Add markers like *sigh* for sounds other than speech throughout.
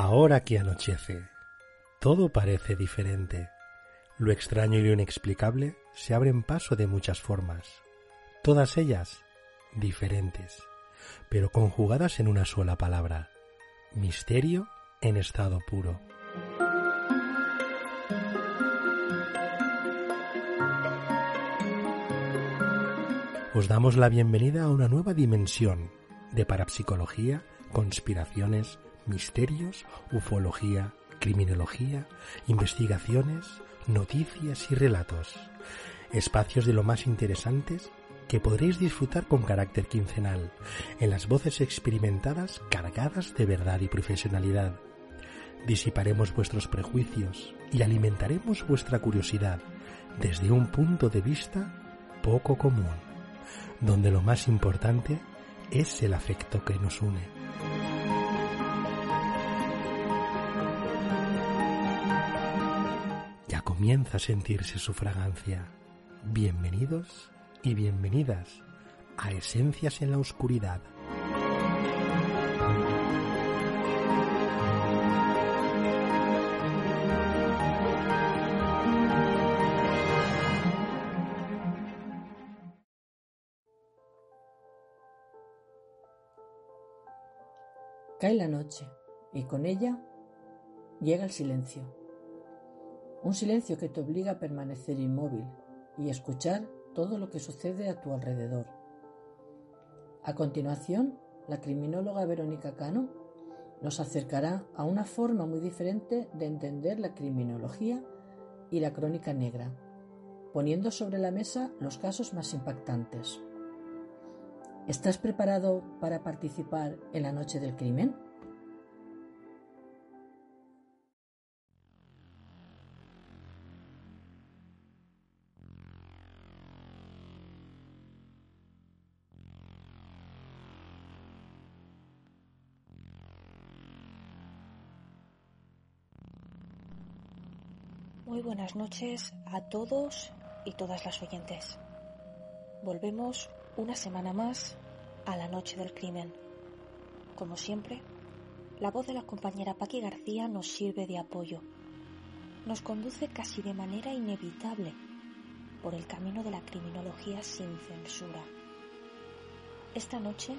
Ahora que anochece, todo parece diferente. Lo extraño y lo inexplicable se abren paso de muchas formas, todas ellas diferentes, pero conjugadas en una sola palabra, misterio en estado puro. Os damos la bienvenida a una nueva dimensión de parapsicología, conspiraciones, misterios, ufología, criminología, investigaciones, noticias y relatos. Espacios de lo más interesantes que podréis disfrutar con carácter quincenal, en las voces experimentadas cargadas de verdad y profesionalidad. Disiparemos vuestros prejuicios y alimentaremos vuestra curiosidad desde un punto de vista poco común, donde lo más importante es el afecto que nos une. Comienza a sentirse su fragancia. Bienvenidos y bienvenidas a Esencias en la Oscuridad. Cae la noche y con ella llega el silencio. Un silencio que te obliga a permanecer inmóvil y escuchar todo lo que sucede a tu alrededor. A continuación, la criminóloga Verónica Cano nos acercará a una forma muy diferente de entender la criminología y la crónica negra, poniendo sobre la mesa los casos más impactantes. ¿Estás preparado para participar en la noche del crimen? Buenas noches a todos y todas las oyentes. Volvemos una semana más a la noche del crimen. Como siempre, la voz de la compañera Paqui García nos sirve de apoyo. Nos conduce casi de manera inevitable por el camino de la criminología sin censura. Esta noche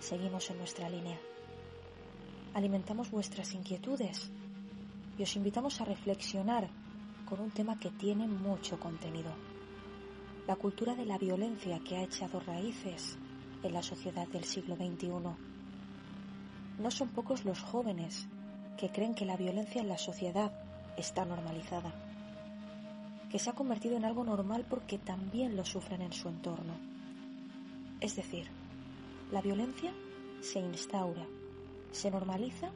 seguimos en nuestra línea. Alimentamos vuestras inquietudes y os invitamos a reflexionar con un tema que tiene mucho contenido. La cultura de la violencia que ha echado raíces en la sociedad del siglo XXI. No son pocos los jóvenes que creen que la violencia en la sociedad está normalizada, que se ha convertido en algo normal porque también lo sufren en su entorno. Es decir, la violencia se instaura, se normaliza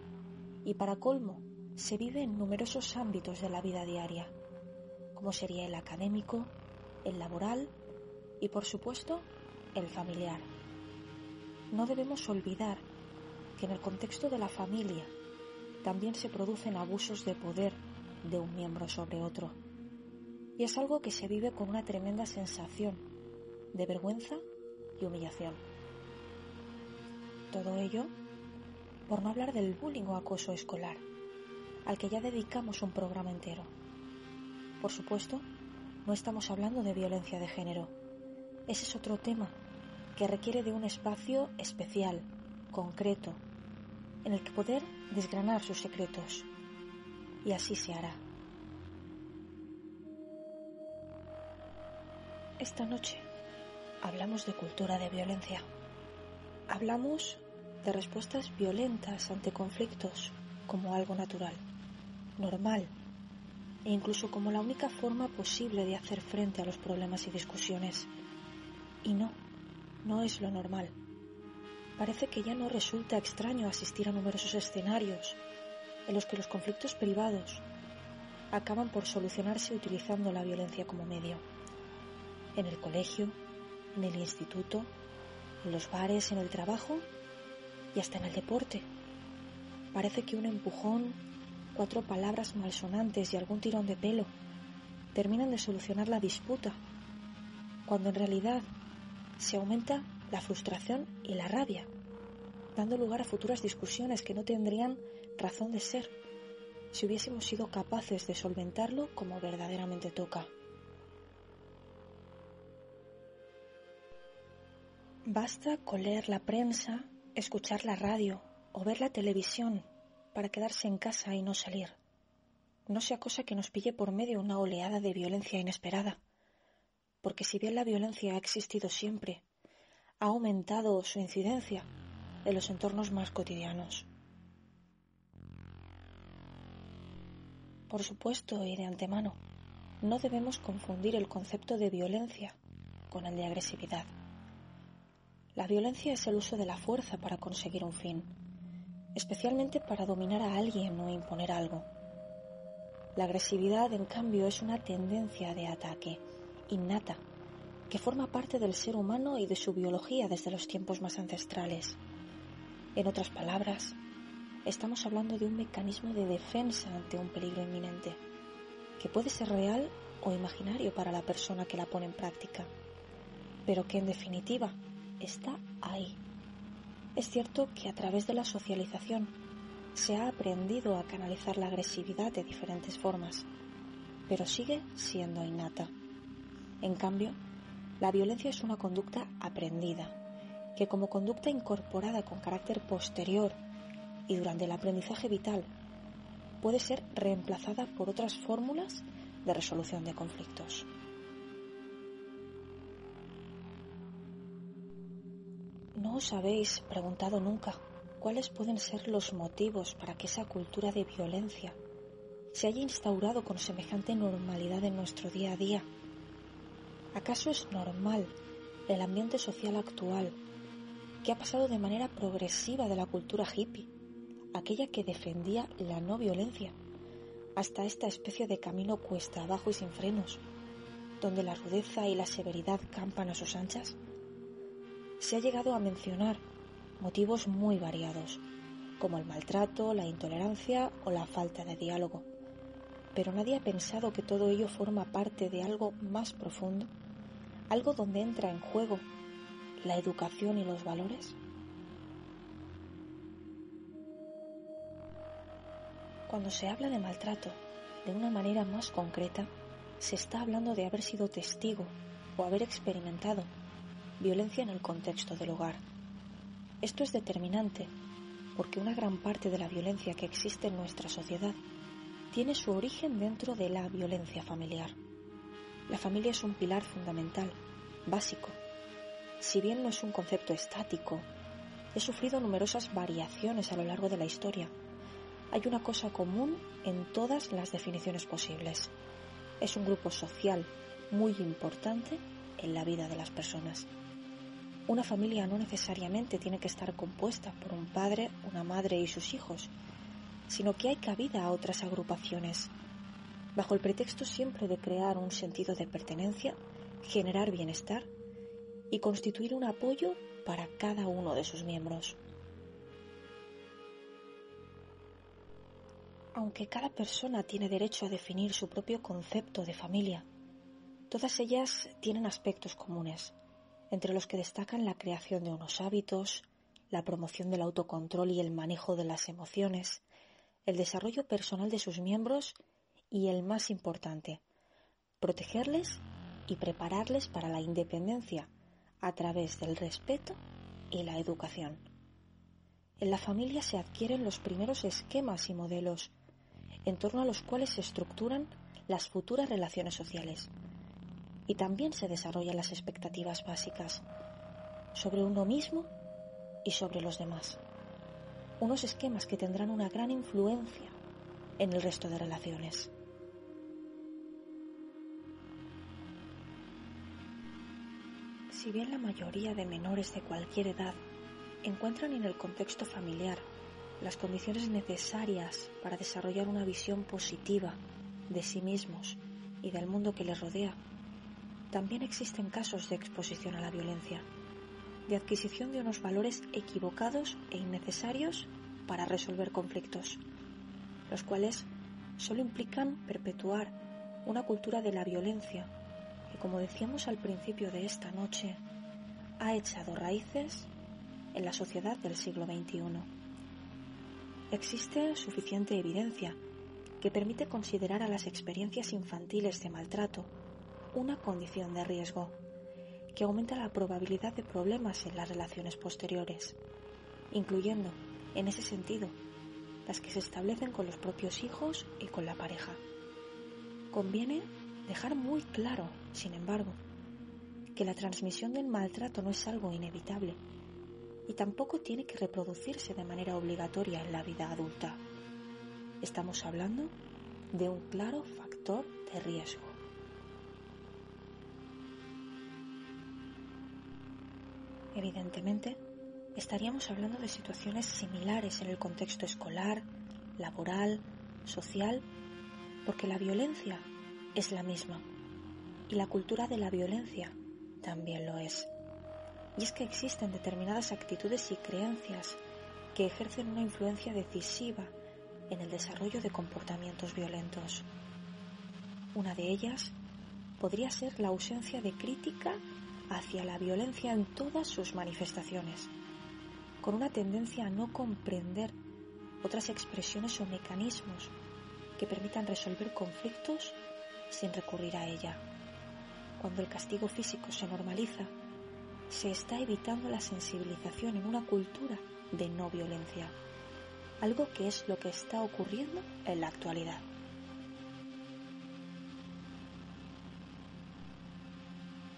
y para colmo se vive en numerosos ámbitos de la vida diaria como sería el académico, el laboral y, por supuesto, el familiar. No debemos olvidar que en el contexto de la familia también se producen abusos de poder de un miembro sobre otro. Y es algo que se vive con una tremenda sensación de vergüenza y humillación. Todo ello por no hablar del bullying o acoso escolar, al que ya dedicamos un programa entero. Por supuesto, no estamos hablando de violencia de género. Ese es otro tema que requiere de un espacio especial, concreto, en el que poder desgranar sus secretos. Y así se hará. Esta noche hablamos de cultura de violencia. Hablamos de respuestas violentas ante conflictos como algo natural, normal e incluso como la única forma posible de hacer frente a los problemas y discusiones. Y no, no es lo normal. Parece que ya no resulta extraño asistir a numerosos escenarios en los que los conflictos privados acaban por solucionarse utilizando la violencia como medio. En el colegio, en el instituto, en los bares, en el trabajo y hasta en el deporte. Parece que un empujón, cuatro palabras malsonantes y algún tirón de pelo terminan de solucionar la disputa, cuando en realidad se aumenta la frustración y la rabia, dando lugar a futuras discusiones que no tendrían razón de ser si hubiésemos sido capaces de solventarlo como verdaderamente toca. Basta con leer la prensa, escuchar la radio o ver la televisión para quedarse en casa y no salir. No sea cosa que nos pille por medio una oleada de violencia inesperada, porque si bien la violencia ha existido siempre, ha aumentado su incidencia en los entornos más cotidianos. Por supuesto y de antemano, no debemos confundir el concepto de violencia con el de agresividad. La violencia es el uso de la fuerza para conseguir un fin, especialmente para dominar a alguien o imponer algo. La agresividad, en cambio, es una tendencia de ataque innata que forma parte del ser humano y de su biología desde los tiempos más ancestrales. En otras palabras, estamos hablando de un mecanismo de defensa ante un peligro inminente, que puede ser real o imaginario para la persona que la pone en práctica, pero que en definitiva está ahí. Es cierto que a través de la socialización se ha aprendido a canalizar la agresividad de diferentes formas, pero sigue siendo innata. En cambio, la violencia es una conducta aprendida, que como conducta incorporada con carácter posterior y durante el aprendizaje vital, puede ser reemplazada por otras fórmulas de resolución de conflictos. ¿No os habéis preguntado nunca cuáles pueden ser los motivos para que esa cultura de violencia se haya instaurado con semejante normalidad en nuestro día a día? ¿Acaso es normal el ambiente social actual que ha pasado de manera progresiva de la cultura hippie, aquella que defendía la no violencia, hasta esta especie de camino cuesta abajo y sin frenos, donde la rudeza y la severidad campan a sus anchas? Se ha llegado a mencionar motivos muy variados, como el maltrato, la intolerancia o la falta de diálogo. Pero nadie ha pensado que todo ello forma parte de algo más profundo, algo donde entra en juego la educación y los valores. Cuando se habla de maltrato de una manera más concreta, se está hablando de haber sido testigo o haber experimentado violencia en el contexto del hogar. Esto es determinante porque una gran parte de la violencia que existe en nuestra sociedad tiene su origen dentro de la violencia familiar. La familia es un pilar fundamental, básico. Si bien no es un concepto estático, he sufrido numerosas variaciones a lo largo de la historia. Hay una cosa común en todas las definiciones posibles. Es un grupo social muy importante en la vida de las personas. Una familia no necesariamente tiene que estar compuesta por un padre, una madre y sus hijos, sino que hay cabida a otras agrupaciones, bajo el pretexto siempre de crear un sentido de pertenencia, generar bienestar y constituir un apoyo para cada uno de sus miembros. Aunque cada persona tiene derecho a definir su propio concepto de familia, todas ellas tienen aspectos comunes entre los que destacan la creación de unos hábitos, la promoción del autocontrol y el manejo de las emociones, el desarrollo personal de sus miembros y el más importante, protegerles y prepararles para la independencia a través del respeto y la educación. En la familia se adquieren los primeros esquemas y modelos en torno a los cuales se estructuran las futuras relaciones sociales y también se desarrollan las expectativas básicas sobre uno mismo y sobre los demás. Unos esquemas que tendrán una gran influencia en el resto de relaciones. Si bien la mayoría de menores de cualquier edad encuentran en el contexto familiar las condiciones necesarias para desarrollar una visión positiva de sí mismos y del mundo que les rodea, también existen casos de exposición a la violencia, de adquisición de unos valores equivocados e innecesarios para resolver conflictos, los cuales solo implican perpetuar una cultura de la violencia que, como decíamos al principio de esta noche, ha echado raíces en la sociedad del siglo XXI. Existe suficiente evidencia que permite considerar a las experiencias infantiles de maltrato una condición de riesgo, que aumenta la probabilidad de problemas en las relaciones posteriores, incluyendo, en ese sentido, las que se establecen con los propios hijos y con la pareja. Conviene dejar muy claro, sin embargo, que la transmisión del maltrato no es algo inevitable y tampoco tiene que reproducirse de manera obligatoria en la vida adulta. Estamos hablando de un claro factor de riesgo. Evidentemente, estaríamos hablando de situaciones similares en el contexto escolar, laboral, social, porque la violencia es la misma y la cultura de la violencia también lo es. Y es que existen determinadas actitudes y creencias que ejercen una influencia decisiva en el desarrollo de comportamientos violentos. Una de ellas podría ser la ausencia de crítica hacia la violencia en todas sus manifestaciones con una tendencia a no comprender otras expresiones o mecanismos que permitan resolver conflictos sin recurrir a ella. Cuando el castigo físico se normaliza, se está evitando la sensibilización en una cultura de no violencia, algo que es lo que está ocurriendo en la actualidad.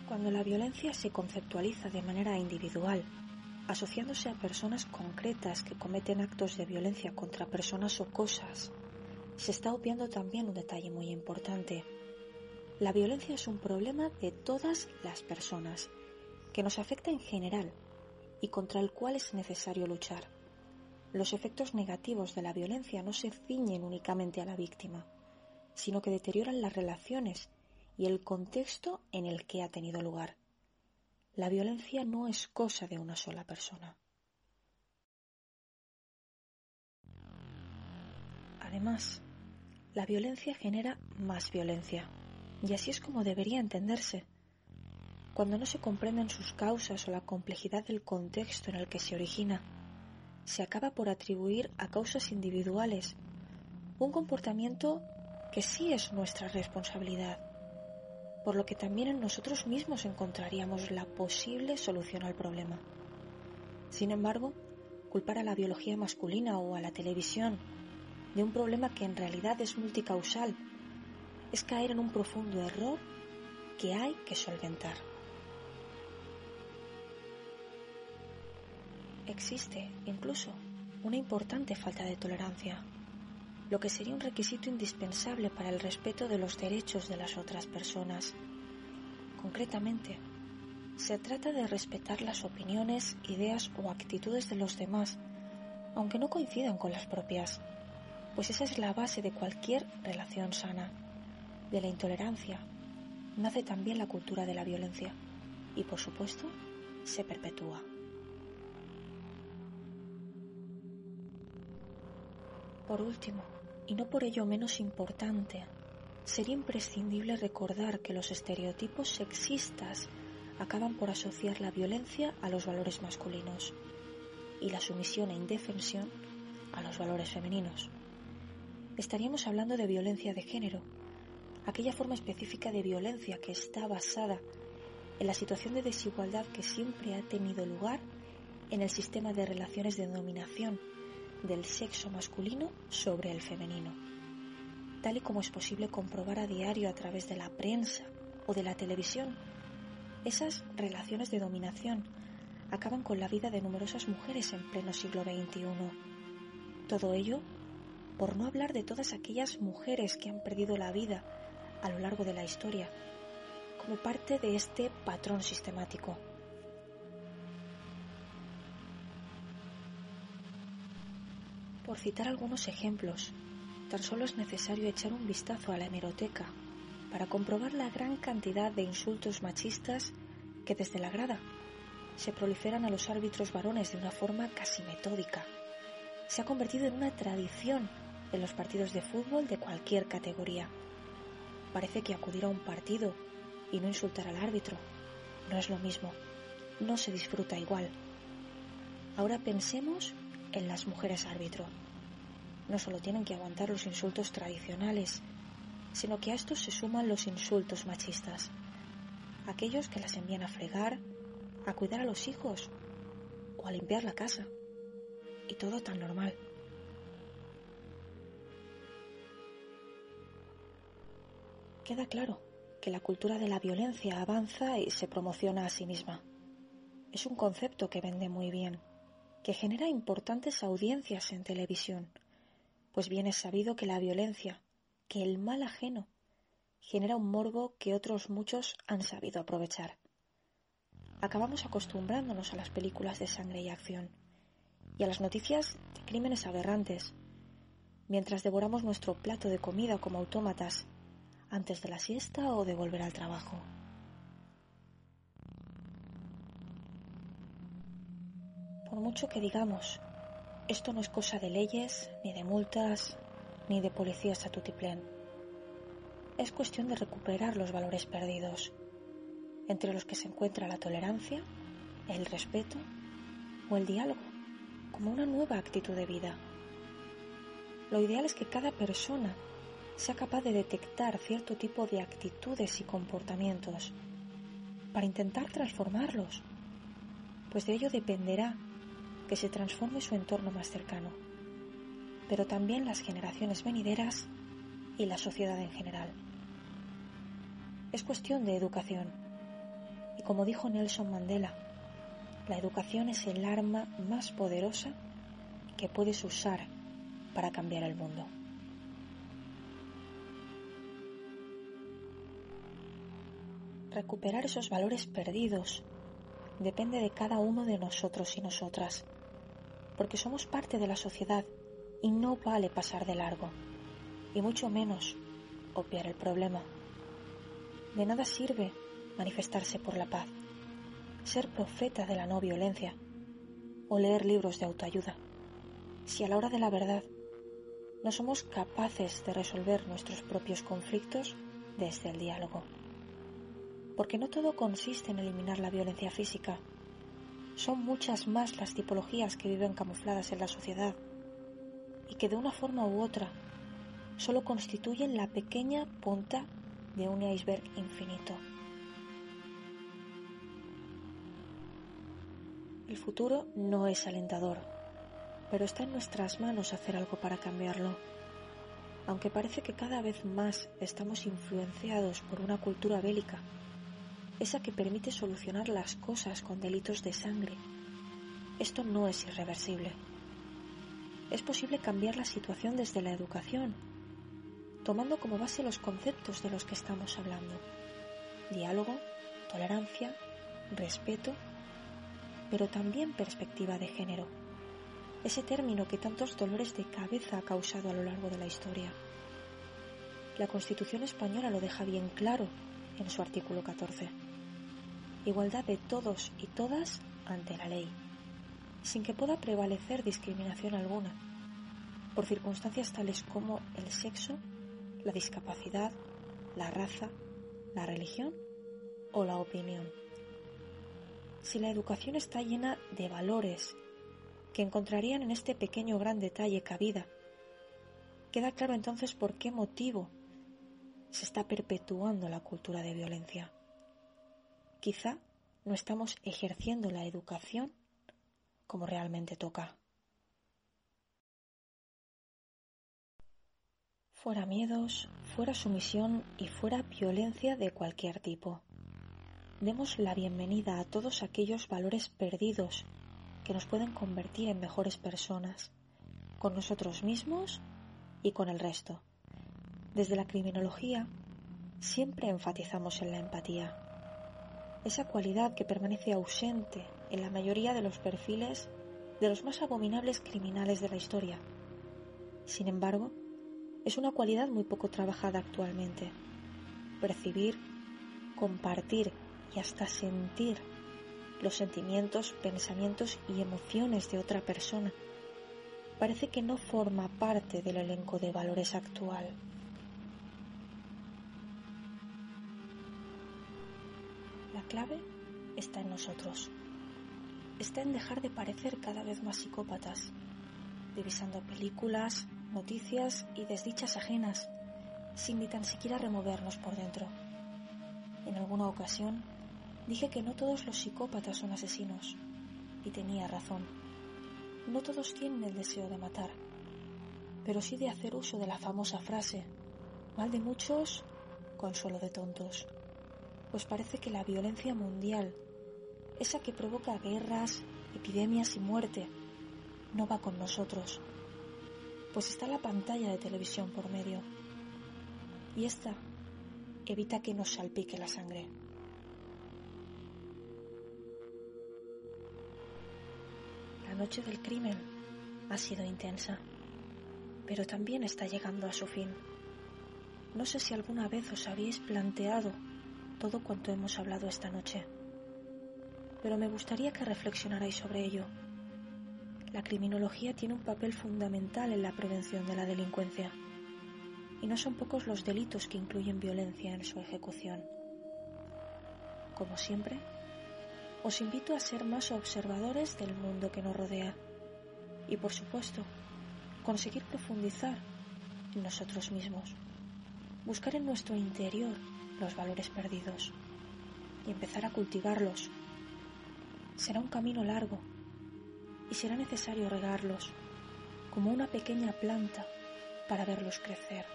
Cuando la violencia se conceptualiza de manera individual asociándose a personas concretas que cometen actos de violencia contra personas o cosas, se está obviando también un detalle muy importante. La violencia es un problema de todas las personas, que nos afecta en general y contra el cual es necesario luchar. Los efectos negativos de la violencia no se ciñen únicamente a la víctima, sino que deterioran las relaciones y el contexto en el que ha tenido lugar. La violencia no es cosa de una sola persona. Además, la violencia genera más violencia, y así es como debería entenderse. Cuando no se comprenden sus causas o la complejidad del contexto en el que se origina, se acaba por atribuir a causas individuales un comportamiento que sí es nuestra responsabilidad por lo que también en nosotros mismos encontraríamos la posible solución al problema. Sin embargo, culpar a la biología masculina o a la televisión de un problema que en realidad es multicausal es caer en un profundo error que hay que solventar. Existe incluso una importante falta de tolerancia lo que sería un requisito indispensable para el respeto de los derechos de las otras personas. Concretamente, se trata de respetar las opiniones, ideas o actitudes de los demás, aunque no coincidan con las propias, pues esa es la base de cualquier relación sana. De la intolerancia nace también la cultura de la violencia y, por supuesto, se perpetúa. Por último, y no por ello menos importante, sería imprescindible recordar que los estereotipos sexistas acaban por asociar la violencia a los valores masculinos y la sumisión e indefensión a los valores femeninos. Estaríamos hablando de violencia de género, aquella forma específica de violencia que está basada en la situación de desigualdad que siempre ha tenido lugar en el sistema de relaciones de dominación del sexo masculino sobre el femenino, tal y como es posible comprobar a diario a través de la prensa o de la televisión. Esas relaciones de dominación acaban con la vida de numerosas mujeres en pleno siglo XXI. Todo ello por no hablar de todas aquellas mujeres que han perdido la vida a lo largo de la historia, como parte de este patrón sistemático. Por citar algunos ejemplos, tan solo es necesario echar un vistazo a la hemeroteca para comprobar la gran cantidad de insultos machistas que desde la grada se proliferan a los árbitros varones de una forma casi metódica. Se ha convertido en una tradición en los partidos de fútbol de cualquier categoría. Parece que acudir a un partido y no insultar al árbitro no es lo mismo, no se disfruta igual. Ahora pensemos en las mujeres árbitro. No solo tienen que aguantar los insultos tradicionales, sino que a estos se suman los insultos machistas. Aquellos que las envían a fregar, a cuidar a los hijos o a limpiar la casa. Y todo tan normal. Queda claro que la cultura de la violencia avanza y se promociona a sí misma. Es un concepto que vende muy bien, que genera importantes audiencias en televisión, pues bien es sabido que la violencia, que el mal ajeno, genera un morbo que otros muchos han sabido aprovechar. Acabamos acostumbrándonos a las películas de sangre y acción, y a las noticias de crímenes aberrantes, mientras devoramos nuestro plato de comida como autómatas antes de la siesta o de volver al trabajo. Por mucho que digamos, esto no es cosa de leyes, ni de multas, ni de policías a tutiplén. Es cuestión de recuperar los valores perdidos, entre los que se encuentra la tolerancia, el respeto o el diálogo, como una nueva actitud de vida. Lo ideal es que cada persona sea capaz de detectar cierto tipo de actitudes y comportamientos para intentar transformarlos, pues de ello dependerá que se transforme su entorno más cercano, pero también las generaciones venideras y la sociedad en general. Es cuestión de educación, y como dijo Nelson Mandela, la educación es el arma más poderosa que puedes usar para cambiar el mundo. recuperar esos valores perdidos depende de cada uno de nosotros y nosotras, porque somos parte de la sociedad y no vale pasar de largo, y mucho menos obviar el problema. De nada sirve manifestarse por la paz, ser profeta de la no violencia o leer libros de autoayuda, si a la hora de la verdad no somos capaces de resolver nuestros propios conflictos desde el diálogo porque no todo consiste en eliminar la violencia física. Son muchas más las tipologías que viven camufladas en la sociedad y que de una forma u otra solo constituyen la pequeña punta de un iceberg infinito. El futuro no es alentador, pero está en nuestras manos hacer algo para cambiarlo. Aunque parece que cada vez más estamos influenciados por una cultura bélica esa que permite solucionar las cosas con delitos de sangre. Esto no es irreversible. Es posible cambiar la situación desde la educación, tomando como base los conceptos de los que estamos hablando. Diálogo, tolerancia, respeto, pero también perspectiva de género. Ese término que tantos dolores de cabeza ha causado a lo largo de la historia. La Constitución española lo deja bien claro en su artículo 14 igualdad de todos y todas ante la ley, sin que pueda prevalecer discriminación alguna, por circunstancias tales como el sexo, la discapacidad, la raza, la religión o la opinión. Si la educación está llena de valores que encontrarían en este pequeño gran detalle cabida, queda claro entonces por qué motivo se está perpetuando la cultura de violencia. Quizá no estamos ejerciendo la educación como realmente toca. Fuera miedos, fuera sumisión y fuera violencia de cualquier tipo. Demos la bienvenida a todos aquellos valores perdidos que nos pueden convertir en mejores personas, con nosotros mismos y con el resto. Desde la criminología siempre enfatizamos en la empatía esa cualidad que permanece ausente en la mayoría de los perfiles de los más abominables criminales de la historia. Sin embargo, es una cualidad muy poco trabajada actualmente. Percibir, compartir y hasta sentir los sentimientos, pensamientos y emociones de otra persona parece que no forma parte del elenco de valores actual. Clave está en nosotros. está en dejar de parecer cada vez más psicópatas, divisando películas, noticias y desdichas ajenas, sin ni tan siquiera removernos por dentro. En alguna ocasión dije que no todos los psicópatas son asesinos, y tenía razón. No todos tienen el deseo de matar, pero sí de hacer uso de la famosa frase, mal de muchos, consuelo de tontos, pues parece que la violencia mundial, esa que provoca guerras, epidemias y muerte, no va con nosotros, pues está la pantalla de televisión por medio. Y esta evita que nos salpique la sangre. La noche del crimen ha sido intensa, pero también está llegando a su fin. No sé si alguna vez os habéis planteado todo cuanto hemos hablado esta noche, pero me gustaría que reflexionarais sobre ello. La criminología tiene un papel fundamental en la prevención de la delincuencia, y no son pocos los delitos que incluyen violencia en su ejecución. Como siempre, os invito a ser más observadores del mundo que nos rodea y, por supuesto, conseguir profundizar en nosotros mismos, buscar en nuestro interior los valores perdidos y empezar a cultivarlos. Será un camino largo y será necesario regarlos como una pequeña planta para verlos crecer.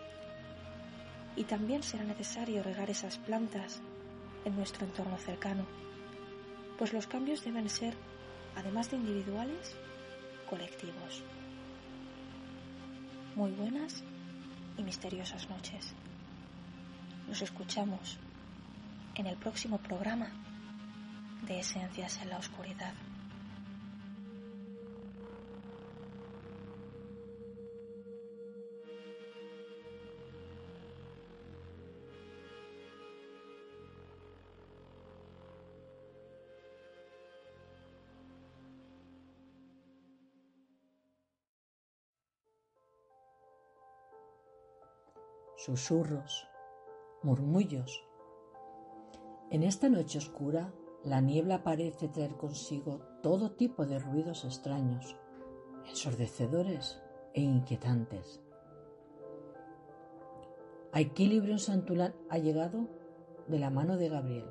Y también será necesario regar esas plantas en nuestro entorno cercano, pues los cambios deben ser, además de individuales, colectivos. Muy buenas y misteriosas noches. Nos escuchamos en el próximo programa de Esencias en la Oscuridad. susurros, murmullos. En esta noche oscura, la niebla parece traer consigo todo tipo de ruidos extraños, ensordecedores e inquietantes. A Equilibrium Santulán ha llegado de la mano de Gabriel.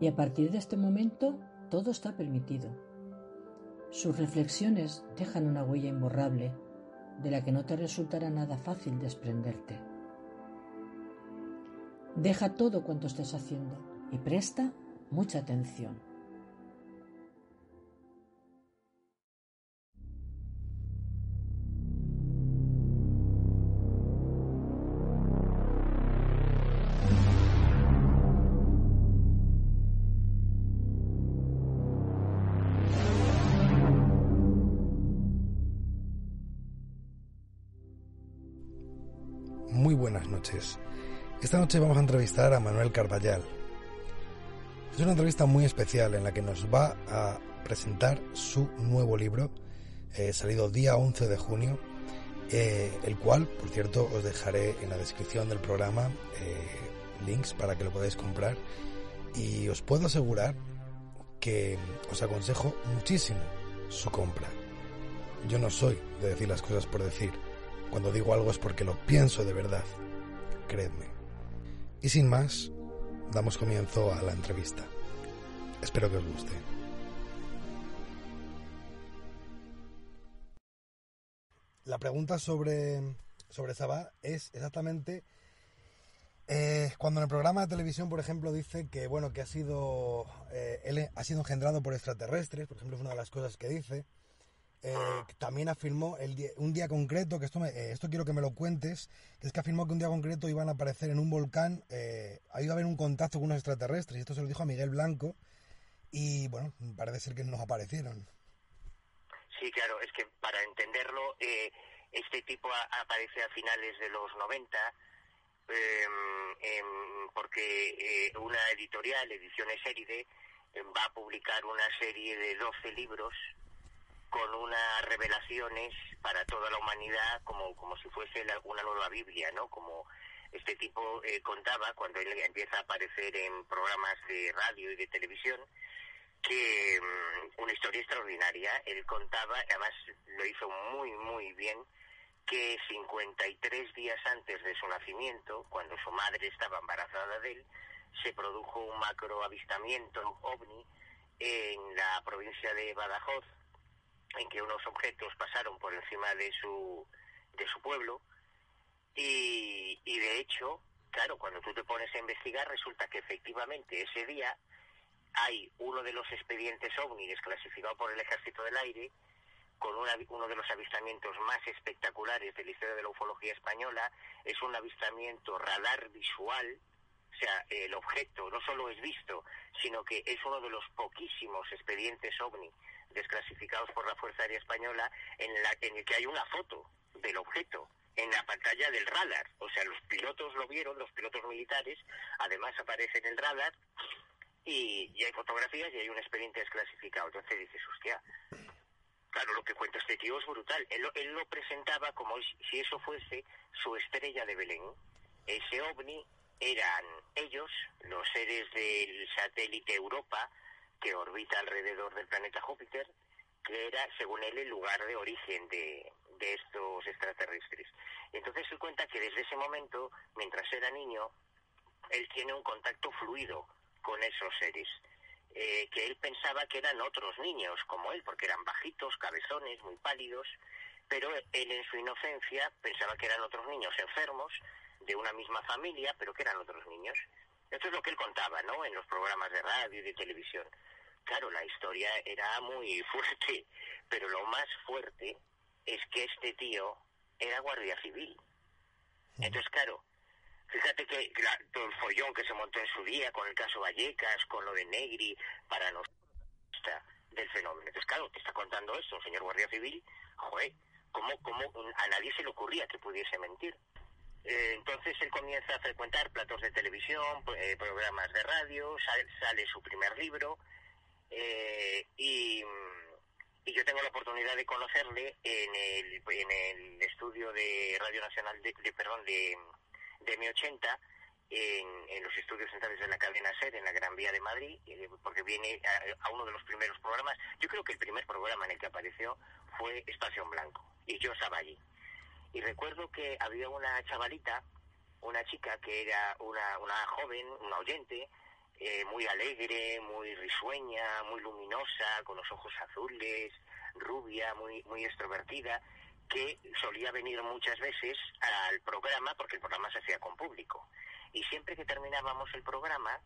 Y a partir de este momento todo está permitido. Sus reflexiones dejan una huella imborrable de la que no te resultará nada fácil desprenderte. Deja todo cuanto estés haciendo y presta mucha atención. Muy buenas noches. Esta noche vamos a entrevistar a Manuel Carballal. Es una entrevista muy especial en la que nos va a presentar su nuevo libro, eh, salido día 11 de junio, eh, el cual, por cierto, os dejaré en la descripción del programa eh, links para que lo podáis comprar. Y os puedo asegurar que os aconsejo muchísimo su compra. Yo no soy de decir las cosas por decir. Cuando digo algo es porque lo pienso de verdad. Creedme. Y sin más, damos comienzo a la entrevista. Espero que os guste. La pregunta sobre, sobre Sabá es exactamente eh, cuando en el programa de televisión, por ejemplo, dice que bueno que ha sido eh, ha sido engendrado por extraterrestres, por ejemplo, es una de las cosas que dice. Eh, también afirmó el día- un día concreto, que esto, me- eh, esto quiero que me lo cuentes, es que afirmó que un día concreto iban a aparecer en un volcán, eh, iba a haber un contacto con unos extraterrestres, y esto se lo dijo a Miguel Blanco, y bueno, parece ser que no aparecieron. Sí, claro, es que para entenderlo, eh, este tipo aparece a finales de los 90, eh, porque una editorial, Ediciones Éride, eh, va a publicar una serie de 12 libros con unas revelaciones para toda la humanidad, como, como si fuese la- una nueva Biblia, ¿no? Como este tipo eh, contaba cuando él empieza a aparecer en programas de radio y de televisión, que mm, una historia extraordinaria. Él contaba, además lo hizo muy, muy bien, que 53 días antes de su nacimiento, cuando su madre estaba embarazada de él, se produjo un macro avistamiento ovni en la provincia de Badajoz, en que unos objetos pasaron por encima de su, de su pueblo y, y de hecho, claro, cuando tú te pones a investigar resulta que efectivamente ese día hay uno de los expedientes ovni desclasificado por el Ejército del Aire con uno de los avistamientos más espectaculares de la historia de la ufología española. Es un avistamiento radar visual, o sea, el objeto no solo es visto, sino que es uno de los poquísimos expedientes ovni desclasificados por la Fuerza Aérea Española en, la, en el que hay una foto del objeto en la pantalla del radar. O sea, los pilotos lo vieron, los pilotos militares, además aparece en el radar y, hay fotografías y hay un expediente desclasificado. Entonces dices, hostia, claro, lo que cuenta este tío es brutal. Él, él lo presentaba como si eso fuese su estrella de Belén. Ese ovni eran ellos, los seres del satélite Europa, que orbita alrededor del planeta Júpiter, que era, según él, el lugar de origen de, de estos extraterrestres. Entonces se cuenta que desde ese momento, mientras era niño, él tiene un contacto fluido con esos seres, eh, que él pensaba que eran otros niños como él, porque eran bajitos, cabezones, muy pálidos, pero él en su inocencia pensaba que eran otros niños enfermos, de una misma familia, pero que eran otros niños. Esto es lo que él contaba, ¿no? En los programas de radio y de televisión. Claro, la historia era muy *laughs* fuerte, pero lo más fuerte es que este tío era guardia civil. Entonces, claro, Fíjate que todo el follón que se montó en su día con el caso Vallecas, con lo de Negri, para nosotros del fenómeno. Entonces, claro, te está contando esto, señor Guardia Civil, joder, ¿cómo, cómo a nadie se le ocurría que pudiese mentir? Eh, entonces él comienza a frecuentar platos de televisión, eh, programas de radio, sale, su primer libro eh, y, yo tengo la oportunidad de conocerle en el, estudio de Radio Nacional de perdón, de, de mi 80 en, los estudios centrales de la cadena SER en la Gran Vía de Madrid, eh, porque viene a, uno de los primeros programas. Yo creo que el primer programa en el que apareció fue Espacio Blanco, y yo estaba allí. Y recuerdo que había una chavalita, una chica que era una, una joven, una oyente, eh, muy alegre, muy risueña, muy luminosa, con los ojos azules, rubia, muy, muy extrovertida, que solía venir muchas veces al programa porque el programa se hacía con público. Y siempre que terminábamos el programa,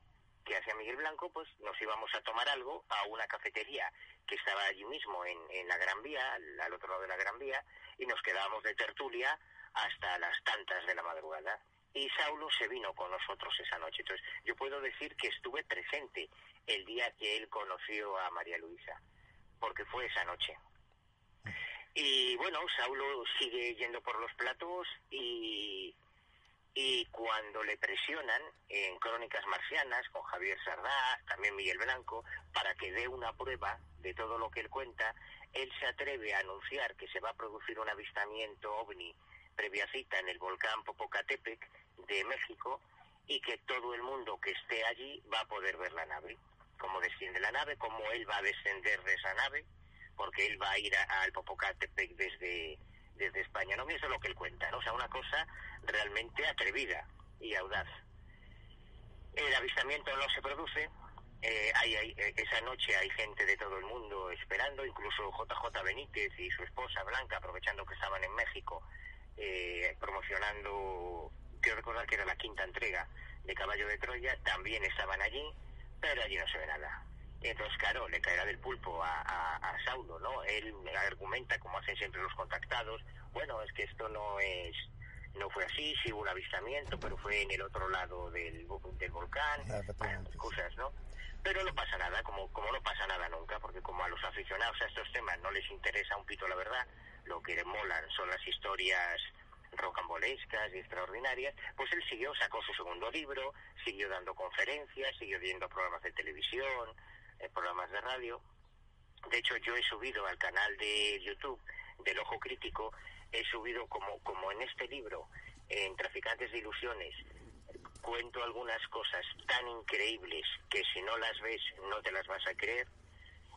que hacía Miguel Blanco, pues nos íbamos a tomar algo a una cafetería que estaba allí mismo en, en la Gran Vía, al, otro lado de la Gran Vía, y nos quedábamos de tertulia hasta las tantas de la madrugada. Y Saulo se vino con nosotros esa noche. Entonces, yo puedo decir que estuve presente el día que él conoció a María Luisa, porque fue esa noche. Y bueno, Saulo sigue yendo por los platos y, y cuando le presionan en Crónicas Marcianas con Javier Sardá, también Miguel Blanco, para que dé una prueba de todo lo que él cuenta, él se atreve a anunciar que se va a producir un avistamiento ovni previa cita en el volcán Popocatépetl de México y que todo el mundo que esté allí va a poder ver la nave, cómo desciende la nave, cómo él va a descender de esa nave porque él va a ir al Popocatépetl desde, desde España. No, es lo que él cuenta, ¿no? O sea, una cosa realmente atrevida y audaz. El avistamiento no se produce, eh, hay, eh, esa noche hay gente de todo el mundo esperando, incluso JJ Benítez y su esposa Blanca, aprovechando que estaban en México, eh, promocionando, quiero recordar que era la quinta entrega de Caballo de Troya, también estaban allí, pero allí no se ve nada. Entonces, claro, le caerá del pulpo a, Saulo, ¿no? Él argumenta, como hacen siempre los contactados, bueno, es que esto no es no fue así, sí hubo un avistamiento, pero fue en el otro lado del, del volcán, cosas, ¿no? Pero no pasa nada, como, como no pasa nada nunca, porque como a los aficionados a estos temas no les interesa un pito la verdad, lo que les molan son las historias rocambolescas y extraordinarias, pues él siguió, sacó su segundo libro, siguió dando conferencias, siguió viendo programas de televisión, programas de radio. De hecho, yo he subido al canal de YouTube del Ojo Crítico, he subido como, como en este libro, en Traficantes de Ilusiones, cuento algunas cosas tan increíbles que si no las ves no te las vas a creer.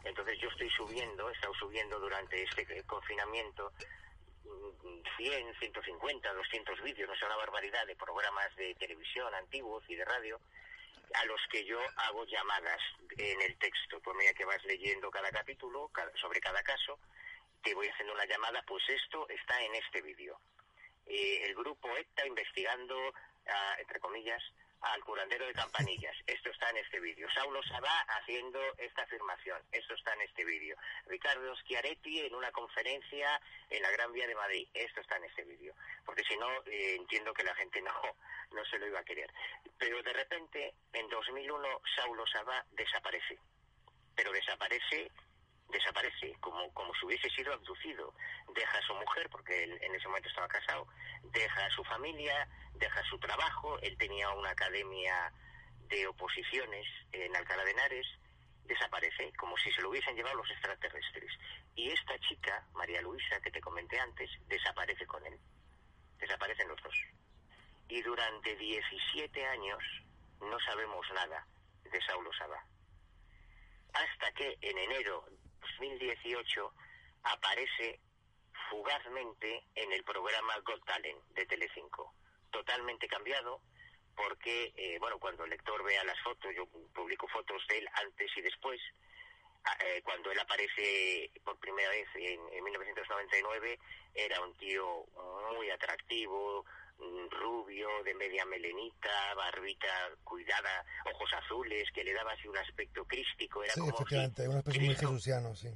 Entonces yo estoy subiendo, he estado subiendo durante este confinamiento 100, 150, 200 vídeos, no sé, una barbaridad de programas de televisión antiguos y de radio a los que yo hago llamadas en el texto. Pues mira que vas leyendo cada capítulo sobre cada caso, te voy haciendo una llamada, pues esto está en este vídeo. Eh, el grupo está investigando, ah, entre comillas, al curandero de campanillas. *laughs* Esto está en este vídeo. Saulo Sabá haciendo esta afirmación. Esto está en este vídeo. Ricardo Schiaretti en una conferencia en la Gran Vía de Madrid. Esto está en este vídeo. Porque si no, eh, entiendo que la gente *laughs* no, no se lo iba a querer. Pero de repente, en 2001, Saulo Sabá desaparece. Pero desaparece desaparece, como, como si hubiese sido abducido. Deja a su mujer, porque él en ese momento estaba casado, deja a su familia, deja su trabajo, él tenía una academia de oposiciones en Alcalá de Henares, desaparece, como si se lo hubiesen llevado los extraterrestres. Y esta chica, María Luisa, que te comenté antes, desaparece con él. Desaparecen los dos. Y durante 17 años no sabemos nada de Saulo Saba. Hasta que en enero 2018 aparece fugazmente en el programa Got Talent de Telecinco. Totalmente cambiado porque, eh, bueno, cuando el lector vea las fotos, yo publico fotos de él antes y después, eh, cuando él aparece por primera vez en, en 1999, era un tío muy atractivo, mm, rubio, de media melenita, barbita cuidada, ojos azules, que le daba así un aspecto crístico. Era sí, efectivamente, una especie muy jesuciano, sí.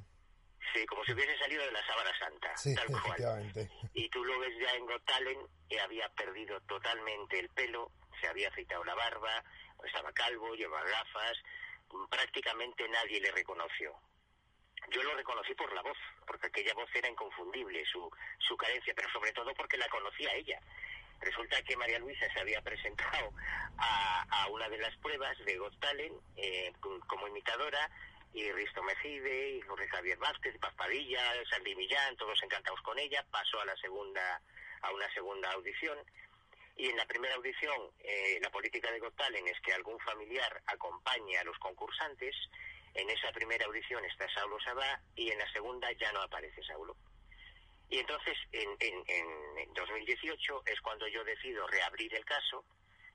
Sí, como si hubiese salido de la sábana santa. Sí, tal efectivamente. Y tú lo ves ya en Got Talent, que había perdido totalmente el pelo, se había afeitado la barba, estaba calvo, llevaba gafas, prácticamente nadie le reconoció. Yo lo reconocí por la voz, porque aquella voz era inconfundible, su, su cadencia, pero sobre todo porque la conocía ella. Resulta que María Luisa se había presentado a, a una de las pruebas de Got Talent eh, como imitadora, y Risto Mejide, y Jorge Javier Vázquez, y Paspadilla, Sandy Millán, todos encantados con ella, pasó a la segunda, a una segunda audición, y en la primera audición, eh, la política de Got es que algún familiar acompañe a los concursantes. En esa primera audición está Saulo Sabá y en la segunda ya no aparece Saulo. Y entonces, en, en, en 2018 es cuando yo decido reabrir el caso.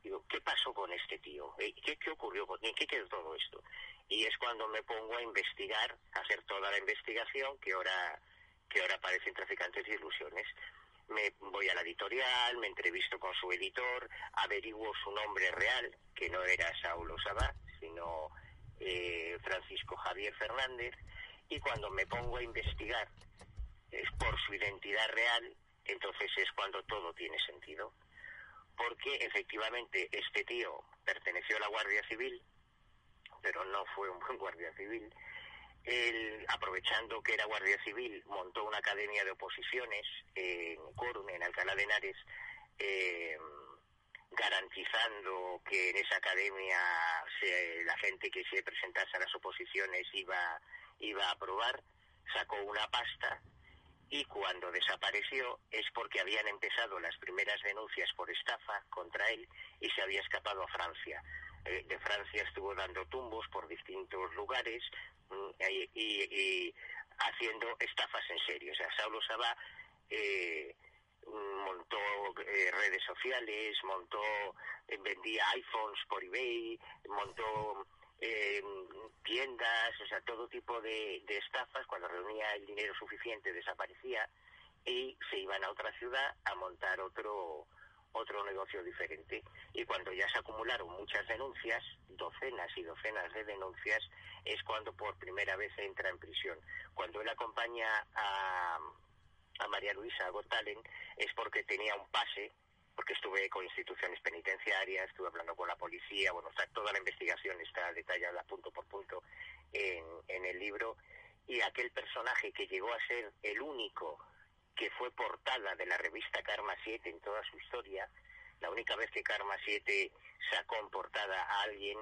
Digo, ¿qué pasó con este tío? ¿Qué, qué ocurrió? ¿En qué quedó todo esto? Y es cuando me pongo a investigar, a hacer toda la investigación que ahora, que ahora parecen traficantes de ilusiones me voy a la editorial, me entrevisto con su editor, averiguo su nombre real, que no era Saulo Sabá, sino eh, Francisco Javier Fernández, y cuando me pongo a investigar es por su identidad real, entonces es cuando todo tiene sentido. Porque efectivamente este tío perteneció a la Guardia Civil, pero no fue un buen guardia civil, él, aprovechando que era guardia civil, montó una academia de oposiciones en Corum, en Alcalá de Henares, eh, garantizando que en esa academia la gente que se presentase a las oposiciones iba, iba a aprobar, sacó una pasta y cuando desapareció es porque habían empezado las primeras denuncias por estafa contra él y se había escapado a Francia. Eh, de Francia estuvo dando tumbos por distintos lugares, y, haciendo estafas en serio. O sea, Saulo Sabá eh, montó eh, redes sociales, montó, eh, vendía iPhones por eBay, montó tiendas, o sea, todo tipo de, de estafas. Cuando reunía el dinero suficiente desaparecía y se iban a otra ciudad a montar otro otro negocio diferente. Y cuando ya se acumularon muchas denuncias, docenas y docenas de denuncias, es cuando por primera vez entra en prisión. Cuando él acompaña a, a María Luisa Gotalen es porque tenía un pase, porque estuve con instituciones penitenciarias, estuve hablando con la policía, bueno, o toda la investigación está detallada punto por punto en, en el libro, y aquel personaje que llegó a ser el único que fue portada de la revista Karma 7 en toda su historia. La única vez que Karma 7 sacó en portada a alguien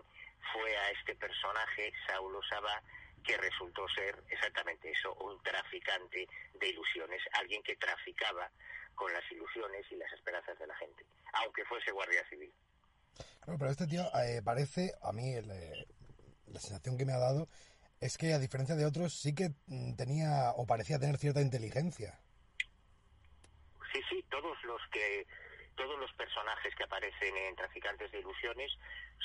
fue a este personaje, Saulo Saba, que resultó ser exactamente eso, un traficante de ilusiones, alguien que traficaba con las ilusiones y las esperanzas de la gente, aunque fuese guardia civil. Claro, pero este tío eh, parece, a mí, eh, la sensación que me ha dado es que a diferencia de otros sí que mm, tenía o parecía tener cierta inteligencia. Sí, sí, todos los que todos los personajes que aparecen en Traficantes de Ilusiones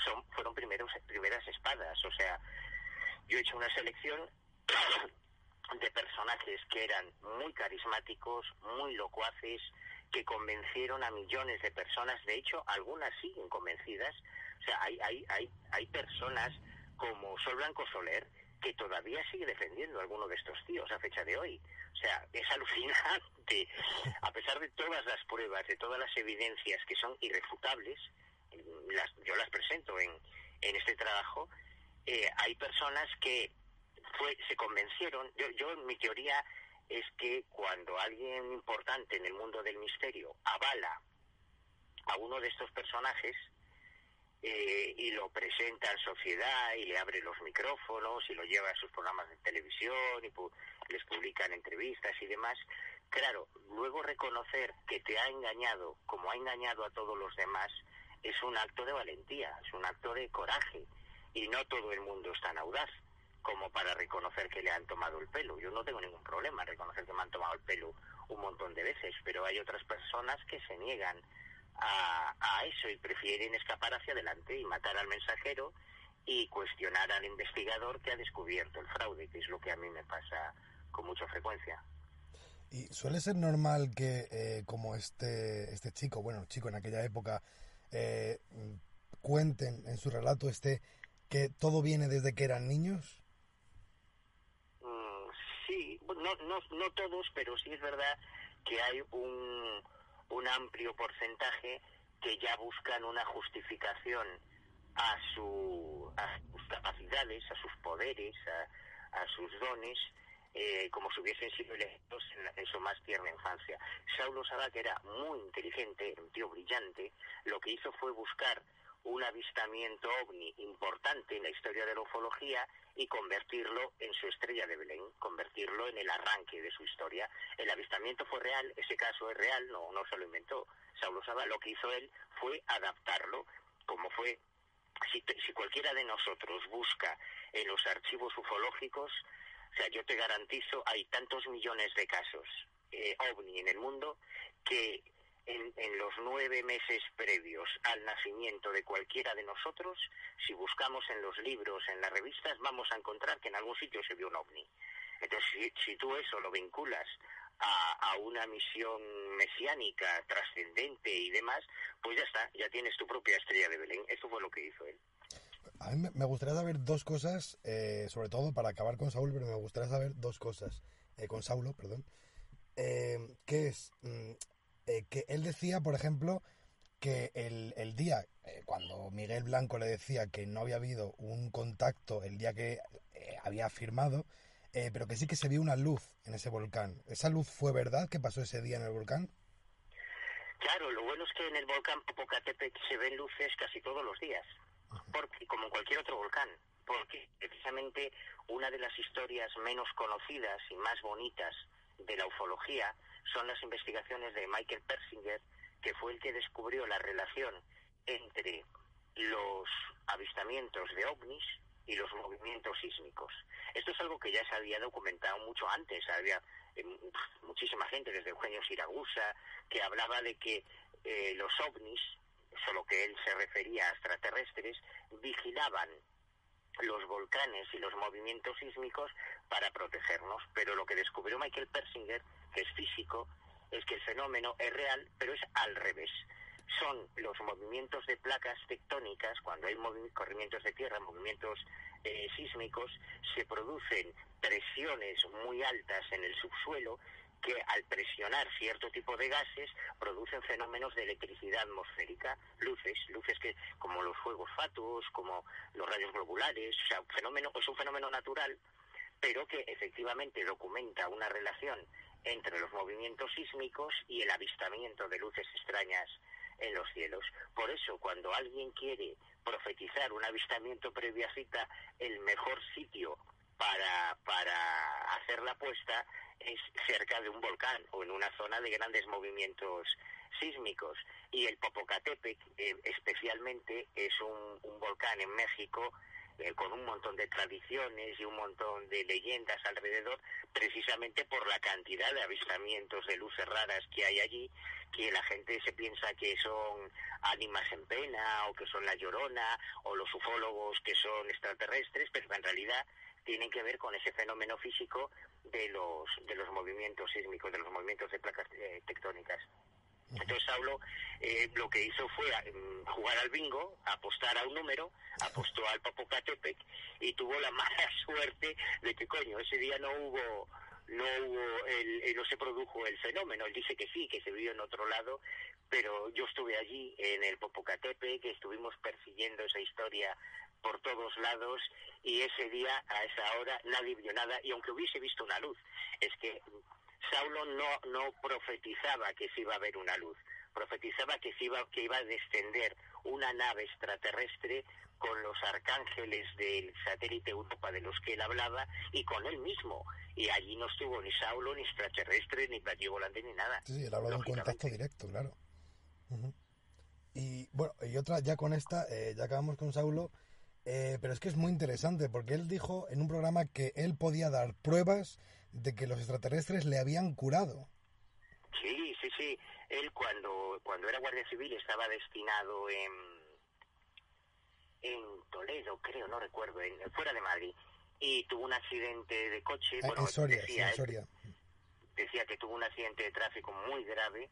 son fueron primeros primeras espadas, o sea, yo he hecho una selección de personajes que eran muy carismáticos, muy locuaces, que convencieron a millones de personas, de hecho algunas siguen convencidas, o sea, hay, hay, hay, hay personas como Sol Blanco Soler que todavía sigue defendiendo a alguno de estos tíos a fecha de hoy. O sea, es *laughs* alucinante. A pesar de todas las pruebas, de todas las evidencias que son irrefutables, las, yo las presento en, en este trabajo, eh, hay personas que fue, se convencieron, yo, yo mi teoría es que cuando alguien importante en el mundo del misterio avala a uno de estos personajes, eh, y lo presenta en sociedad y le abre los micrófonos y lo lleva a sus programas de televisión y les publican entrevistas y demás. Claro, luego reconocer que te ha engañado como ha engañado a todos los demás es un acto de valentía, es un acto de coraje y no todo el mundo es tan audaz como para reconocer que le han tomado el pelo. Yo no tengo ningún problema en reconocer que me han tomado el pelo un montón de veces, pero hay otras personas que se niegan a, eso y prefieren escapar hacia adelante y matar al mensajero y cuestionar al investigador que ha descubierto el fraude, que es lo que a mí me pasa con mucha frecuencia. Y suele ser normal que, eh, como este, este chico, bueno, chico en aquella época, eh, cuenten en su relato este que todo viene desde que eran niños. Sí, no, no, no todos, pero sí es verdad que hay un, un amplio porcentaje que ya buscan una justificación a, su, a sus capacidades, a sus poderes, a, sus dones, eh, como si hubiesen sido electos en, su más tierna infancia. Saulo que era muy inteligente, un tío brillante, lo que hizo fue buscar un avistamiento ovni importante en la historia de la ufología y convertirlo en su estrella de Belén, convertirlo en el arranque de su historia. El avistamiento fue real, ese caso es real, no, no se lo inventó Saulo Saba, lo que hizo él fue adaptarlo, como fue, si, si cualquiera de nosotros busca en los archivos ufológicos, o sea, yo te garantizo, hay tantos millones de casos eh, ovni en el mundo que en, los nueve meses previos al nacimiento de cualquiera de nosotros, si buscamos en los libros, en las revistas, vamos a encontrar que en algún sitio se vio un ovni. Entonces, si, tú eso lo vinculas a, una misión mesiánica, trascendente y demás, pues ya está, ya tienes tu propia estrella de Belén. Eso fue lo que hizo él. A mí me gustaría saber dos cosas, eh, sobre todo para acabar con Saúl, pero me gustaría saber dos cosas, eh, con Saulo, perdón. Eh, ¿Qué es? Eh, que él decía, por ejemplo, que el, el día, eh, cuando Miguel Blanco le decía que no había habido un contacto el día que eh, había firmado, pero que sí que se vio una luz en ese volcán. ¿Esa luz fue verdad que pasó ese día en el volcán? Claro, lo bueno es que en el volcán Popocatépetl se ven luces casi todos los días, porque como en cualquier otro volcán, porque precisamente una de las historias menos conocidas y más bonitas de la ufología son las investigaciones de Michael Persinger, que fue el que descubrió la relación entre los avistamientos de ovnis y los movimientos sísmicos. Esto es algo que ya se había documentado mucho antes. Había eh, muchísima gente, desde Eugenio Siragusa, que hablaba de que eh, los ovnis, solo que él se refería a extraterrestres, vigilaban los volcanes y los movimientos sísmicos para protegernos. Pero lo que descubrió Michael Persinger es físico, es que el fenómeno es real, pero es al revés. Son los movimientos de placas tectónicas, cuando hay corrimientos de tierra, movimientos eh, sísmicos, se producen presiones muy altas en el subsuelo que al presionar cierto tipo de gases producen fenómenos de electricidad atmosférica, luces, luces que como los fuegos fatuos, como los rayos globulares, o sea, fenómeno, es un fenómeno natural, pero que efectivamente documenta una relación entre los movimientos sísmicos y el avistamiento de luces extrañas en los cielos. Por eso, cuando alguien quiere profetizar un avistamiento previa cita, el mejor sitio para, para hacer la apuesta es cerca de un volcán o en una zona de grandes movimientos sísmicos. Y el Popocatépetl, eh, especialmente, es un, un volcán en México eh, con un montón de tradiciones y un montón de leyendas alrededor, precisamente por la cantidad de avistamientos de luces raras que hay allí, que la gente se piensa que son ánimas en pena o que son la llorona o los ufólogos que son extraterrestres, pero en realidad tienen que ver con ese fenómeno físico de los de los movimientos sísmicos, de los movimientos de placas eh, tectónicas. Entonces Saulo eh, lo que hizo fue mm, jugar al bingo, apostar a un número, apostó al Popocatépetl y tuvo la *laughs* mala suerte de que coño ese día no hubo no hubo el, eh, no se produjo el fenómeno. Él dice que sí, que se vio en otro lado, pero yo estuve allí en el Popocatépetl, que estuvimos persiguiendo esa historia por todos lados y ese día a esa hora nadie vio nada y aunque hubiese visto una luz, es que Saulo no, no profetizaba que se iba a ver una luz, profetizaba que, se iba, que iba a descender una nave extraterrestre con los arcángeles del satélite Europa de los que él hablaba y con él mismo. Y allí no estuvo ni Saulo, ni extraterrestre, ni platillo volante, ni nada. Sí, él habla de un contacto directo, claro. Y bueno, y otra, ya con esta, eh, ya acabamos con Saulo, eh, pero es que es muy interesante porque él dijo en un programa que él podía dar pruebas de que los extraterrestres le habían curado. Sí, sí, sí. Él cuando, cuando era guardia civil estaba destinado en, en Toledo, creo, no recuerdo, en, fuera de Madrid. Y tuvo un accidente de coche. Ah, en Soria, decía, en Soria. decía que tuvo un accidente de tráfico muy grave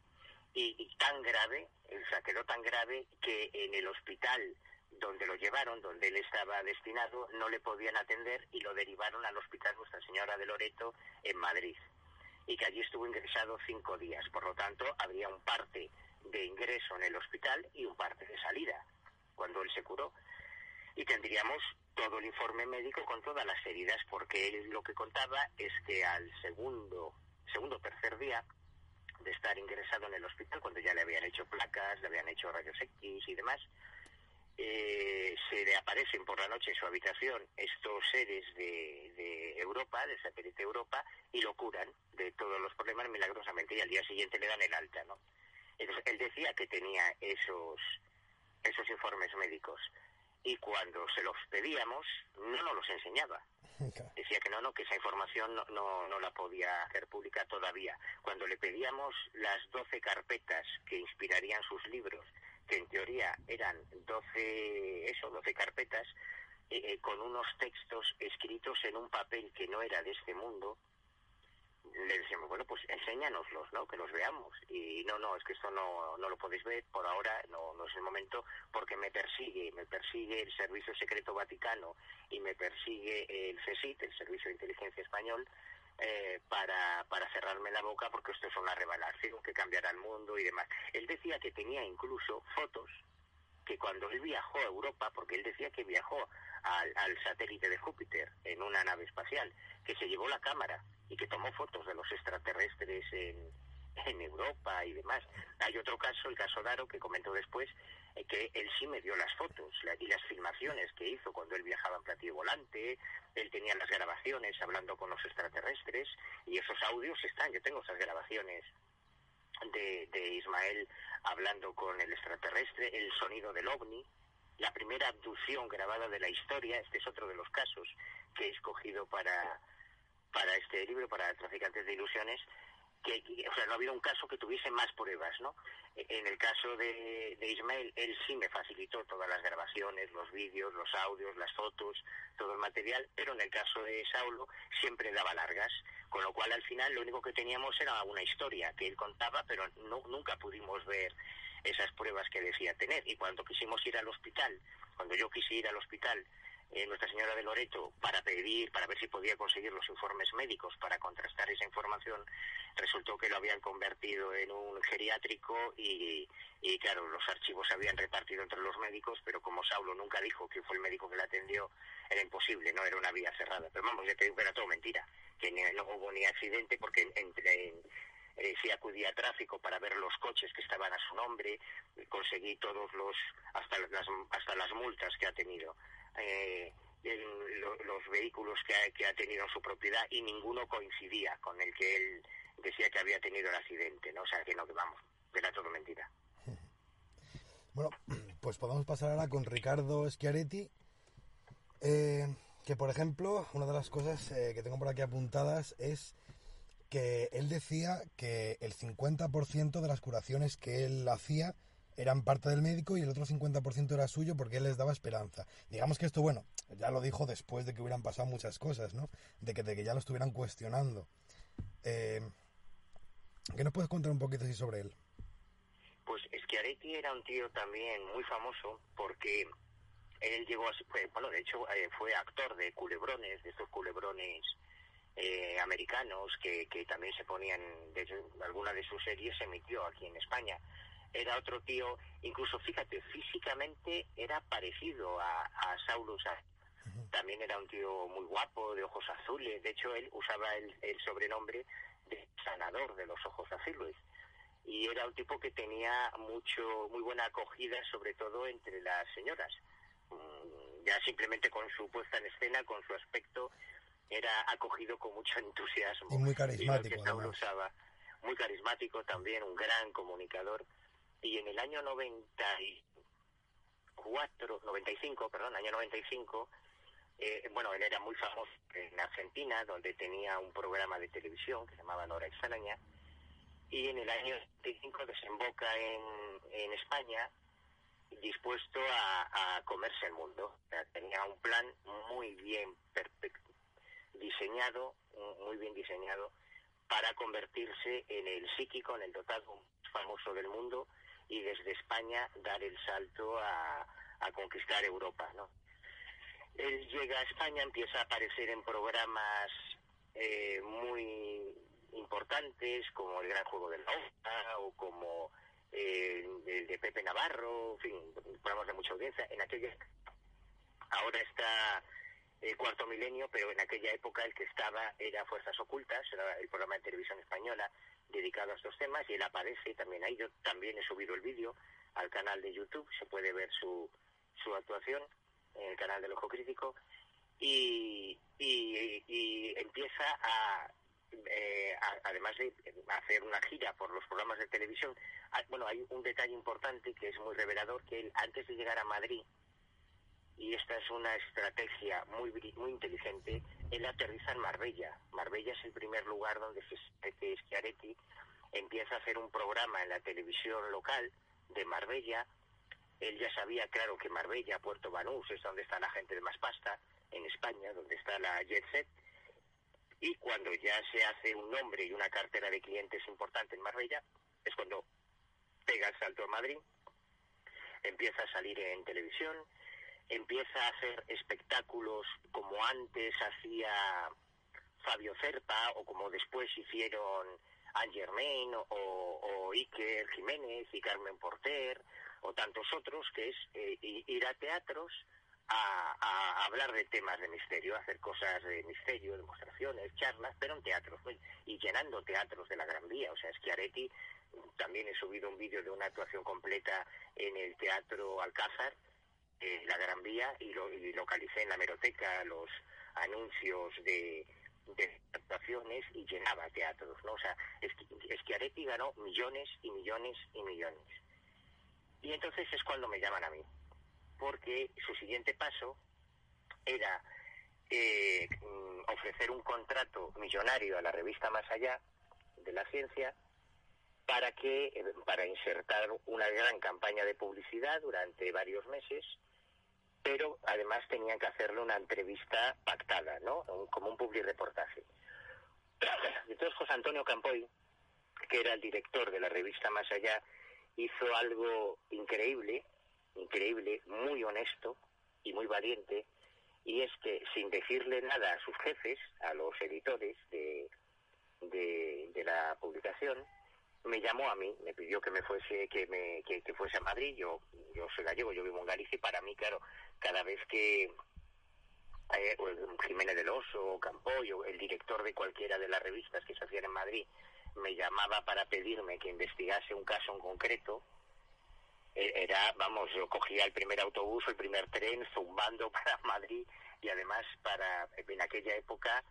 y, y tan grave, o sea, quedó tan grave que en el hospital donde lo llevaron, donde él estaba destinado, no le podían atender y lo derivaron al Hospital Nuestra Señora de Loreto en Madrid. Y que allí estuvo ingresado cinco días. Por lo tanto, habría un parte de ingreso en el hospital y un parte de salida cuando él se curó. Y tendríamos todo el informe médico con todas las heridas, porque él lo que contaba es que al segundo, segundo tercer día de estar ingresado en el hospital, cuando ya le habían hecho placas, le habían hecho rayos X y demás, eh, se le aparecen por la noche en su habitación estos seres de, de Europa, del satélite Europa, y lo curan de todos los problemas milagrosamente y al día siguiente le dan el alta, ¿no? Entonces, él decía que tenía esos, esos informes médicos y cuando se los pedíamos no nos los enseñaba. Decía que no, no, que esa información no, no, no la podía hacer pública todavía. Cuando le pedíamos las 12 carpetas que inspirarían sus libros que en teoría eran 12, eso, 12 carpetas, eh, eh, con unos textos escritos en un papel que no era de este mundo, le decíamos, bueno, pues enséñanoslos, ¿no? Que los veamos. Y no, no, es que esto no, no lo podéis ver, por ahora no, no es el momento, porque me persigue, me persigue el Servicio Secreto Vaticano y me persigue el CSIT, el Servicio de Inteligencia Español, eh, para, para cerrarme la boca porque esto es una revelación que cambiará el mundo y demás. Él decía que tenía incluso fotos que cuando él viajó a Europa, porque él decía que viajó al, al satélite de Júpiter en una nave espacial, que se llevó la cámara y que tomó fotos de los extraterrestres en, en Europa y demás. Hay otro caso, el caso Daro, que comentó después, eh, que él sí me dio las fotos y las filmaciones que hizo cuando él viajaba en platillo volante, él tenía las grabaciones hablando con los extraterrestres y esos audios están, yo tengo esas grabaciones de, de Ismael hablando con el extraterrestre, el sonido del ovni, la primera abducción grabada de la historia, este es otro de los casos que he escogido para, para este libro, para Traficantes de Ilusiones, que, o sea, no ha habido un caso que tuviese más pruebas, ¿no? En el caso de, Ismael, él sí me facilitó todas las grabaciones, los vídeos, los audios, las fotos, todo el material, pero en el caso de Saulo siempre daba largas, con lo cual al final lo único que teníamos era una historia que él contaba, pero no, nunca pudimos ver esas pruebas que decía tener. Y cuando quisimos ir al hospital, cuando yo quise ir al hospital eh, Nuestra Señora de Loreto para pedir, para ver si podía conseguir los informes médicos para contrastar esa información, resultó que lo habían convertido en un geriátrico y, y claro, los archivos se habían repartido entre los médicos, pero como Saulo nunca dijo que fue el médico que la atendió, era imposible, no era una vía cerrada. Pero vamos, ya te digo era todo mentira, que no hubo ni accidente porque entre... En, eh, sí acudí a tráfico para ver los coches que estaban a su nombre, conseguí todos los, hasta las, hasta las multas que ha tenido eh, los vehículos que ha, que ha tenido en su propiedad y ninguno coincidía con el que él decía que había tenido el accidente, ¿no? O sea, que no, que vamos, era todo mentira. *laughs* Bueno, pues podemos pasar ahora con Ricardo Schiaretti. Eh, que por ejemplo, una de las cosas eh, que tengo por aquí apuntadas es que él decía que el 50% de las curaciones que él hacía eran parte del médico y el otro 50% era suyo porque él les daba esperanza. Digamos que esto, bueno, ya lo dijo después de que hubieran pasado muchas cosas, ¿no? De que, de que ya lo estuvieran cuestionando. Eh, ¿Qué nos puedes contar un poquito así sobre él? Pues Schiaretti era un tío también muy famoso porque él llegó a bueno, de hecho eh, fue actor de culebrones, de estos culebrones eh, americanos que, que también se ponían, de alguna de sus series se emitió aquí en España. Era otro tío, incluso fíjate, físicamente era parecido a, a Saulus. También era un tío muy guapo, de ojos azules. De hecho, él usaba el, el sobrenombre de sanador de los ojos azules. Y era un tipo que tenía mucho muy buena acogida sobre todo entre las señoras. Mm, ya simplemente con su puesta en escena con su aspecto era acogido con mucho entusiasmo. Y muy carismático usaba. Muy carismático también un gran comunicador y en el año 94 95 perdón año 95 eh, bueno, él era muy famoso en Argentina, donde tenía un programa de televisión que se llamaba Nora Extraña, y en el año 75 desemboca en, en España dispuesto a, comerse el mundo. tenía un plan muy bien diseñado, muy bien diseñado, para convertirse en el psíquico, en el dotado más famoso del mundo y desde España dar el salto a, a conquistar Europa, ¿no? Él llega a España, empieza a aparecer en programas eh, muy importantes como El Gran Juego de la Oca o como eh, el de Pepe Navarro, en fin, programas de mucha audiencia. En aquella ahora está el cuarto milenio, pero en aquella época el que estaba era Fuerzas Ocultas, era el programa de televisión española dedicado a estos temas y él aparece también ahí. Yo también he subido el vídeo al canal de YouTube, se puede ver su, su actuación en el canal del Ojo Crítico y, y empieza a eh, además de hacer una gira por los programas de televisión, bueno, hay un detalle importante que es muy revelador, que él antes de llegar a Madrid, y esta es una estrategia muy muy inteligente, él aterriza en Marbella. Marbella es el primer lugar donde Schiaretti empieza a hacer un programa en la televisión local de Marbella. Él ya sabía, claro, que Marbella, Puerto Banús, es donde está la gente de más pasta, en España, donde está la Jet Set y cuando ya se hace un nombre y una cartera de clientes importante en Marbella, es cuando pega el salto a Madrid, empieza a salir en televisión, empieza a hacer espectáculos como antes hacía Fabio Cerpa o como después hicieron Anne Germain o, o, Iker Jiménez y Carmen Porter o tantos otros, que es eh, ir a teatros a, hablar de temas de misterio, hacer cosas de misterio, demostraciones, charlas, pero en teatros, y llenando teatros de la Gran Vía. O sea, Schiaretti, también he subido un vídeo de una actuación completa en el Teatro Alcázar, eh, la Gran Vía, y, lo, y localicé en la meroteca los anuncios de, actuaciones y llenaba teatros, ¿no? O sea, Schiaretti ganó millones y millones y millones. Y entonces es cuando me llaman a mí porque su siguiente paso era eh, mm, ofrecer un contrato millonario a la revista Más Allá de la Ciencia para que eh, para insertar una gran campaña de publicidad durante varios meses pero además tenían que hacerle una entrevista pactada, ¿no? como un public reportaje. *clears throat* Entonces José Antonio Campoy, que era el director de la revista Más Allá, hizo algo increíble increíble, muy honesto y muy valiente, y es que sin decirle nada a sus jefes, a los editores de, de, la publicación, me llamó a mí, me pidió que me fuese, que me, que, fuese a Madrid, yo, yo soy gallego, yo vivo en Galicia y para mí, claro, cada vez que eh, Jiménez del Oso, Campoyo, el director de cualquiera de las revistas que se hacían en Madrid, me llamaba para pedirme que investigase un caso en concreto, eh, era, vamos, yo cogía el primer autobús el primer tren zumbando *laughs* para Madrid y además para, en aquella época,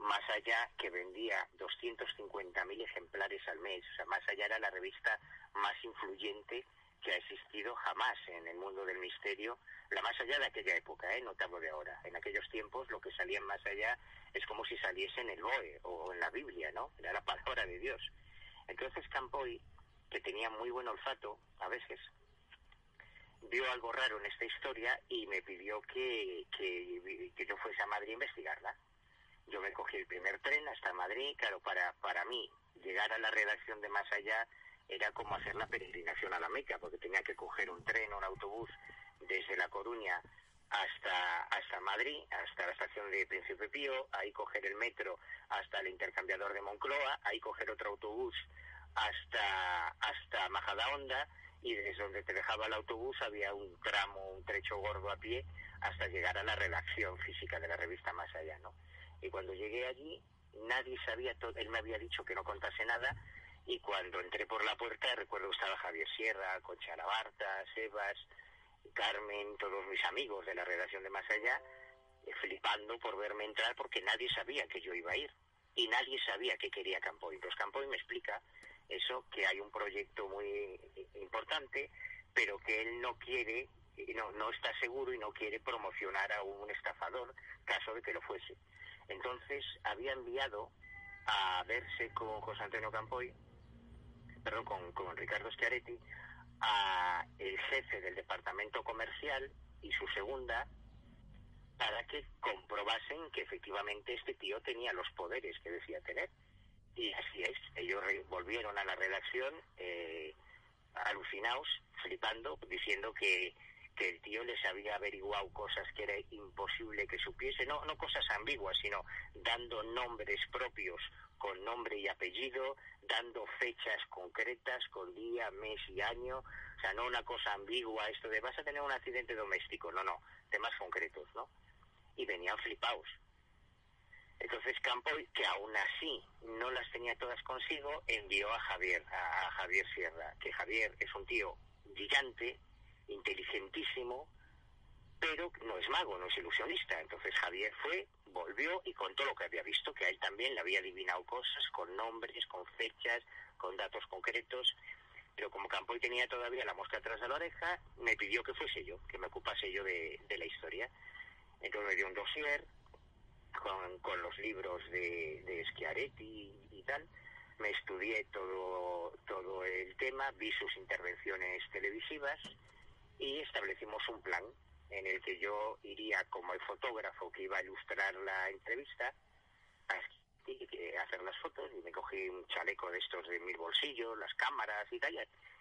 más allá que vendía 250.000 ejemplares al mes, o sea, más allá era la revista más influyente que ha existido jamás en el mundo del misterio, la más allá de aquella época, ¿eh? no te hablo de ahora. En aquellos tiempos lo que salía más allá es como si saliese en el BOE o en la Biblia, ¿no? Era la palabra de Dios. Entonces Campoy, que tenía muy buen olfato, a veces, vio algo raro en esta historia y me pidió que, que, que yo fuese a Madrid a investigarla. Yo me cogí el primer tren hasta Madrid, claro, para, para mí llegar a la redacción de Más Allá era como hacer la peregrinación a la Meca, porque tenía que coger un tren o un autobús desde La Coruña hasta, hasta Madrid, hasta la estación de Príncipe Pío, ahí coger el metro hasta el intercambiador de Moncloa, ahí coger otro autobús hasta, hasta Majadahonda y desde donde te dejaba el autobús había un tramo, un trecho gordo a pie hasta llegar a la redacción física de la revista Más Allá, ¿no? Y cuando llegué allí, nadie sabía, todo, él me había dicho que no contase nada, y cuando entré por la puerta, recuerdo que estaba Javier Sierra, Concha Labarta, Sebas, Carmen, todos mis amigos de la redacción de Más Allá, eh, flipando por verme entrar porque nadie sabía que yo iba a ir y nadie sabía qué quería Campoy. Entonces Campoy me explica eso, que hay un proyecto muy importante, pero que él no quiere, no, no está seguro y no quiere promocionar a un estafador, caso de que lo fuese. Entonces había enviado a verse con José Antonio Campoy, perdón, con, con Ricardo Schiaretti, a el jefe del departamento comercial y su segunda para que comprobasen que efectivamente este tío tenía los poderes que decía tener. Y así es, ellos volvieron a la redacción eh, alucinados, flipando, diciendo que, que el tío les había averiguado cosas que era imposible que supiese, no, no cosas ambiguas, sino dando nombres propios con nombre y apellido, dando fechas concretas con día, mes y año, o sea, no una cosa ambigua, esto de vas a tener un accidente doméstico, no, no, temas concretos, ¿no? Y venían flipados. Entonces Campoy, que aún así no las tenía todas consigo, envió a Javier, a Javier Sierra, que Javier es un tío gigante, inteligentísimo, pero no es mago, no es ilusionista. Entonces Javier fue, volvió y contó lo que había visto, que a él también le había adivinado cosas con nombres, con fechas, con datos concretos. Pero como Campoy tenía todavía la mosca atrás de la oreja, me pidió que fuese yo, que me ocupase yo de, la historia. Entonces me dio un dossier con, con los libros de, de Schiaretti y tal. Me estudié todo, todo el tema, vi sus intervenciones televisivas y establecimos un plan en el que yo iría como el fotógrafo que iba a ilustrar la entrevista a hacer las fotos y me cogí un chaleco de estos de mil bolsillos, las cámaras y tal,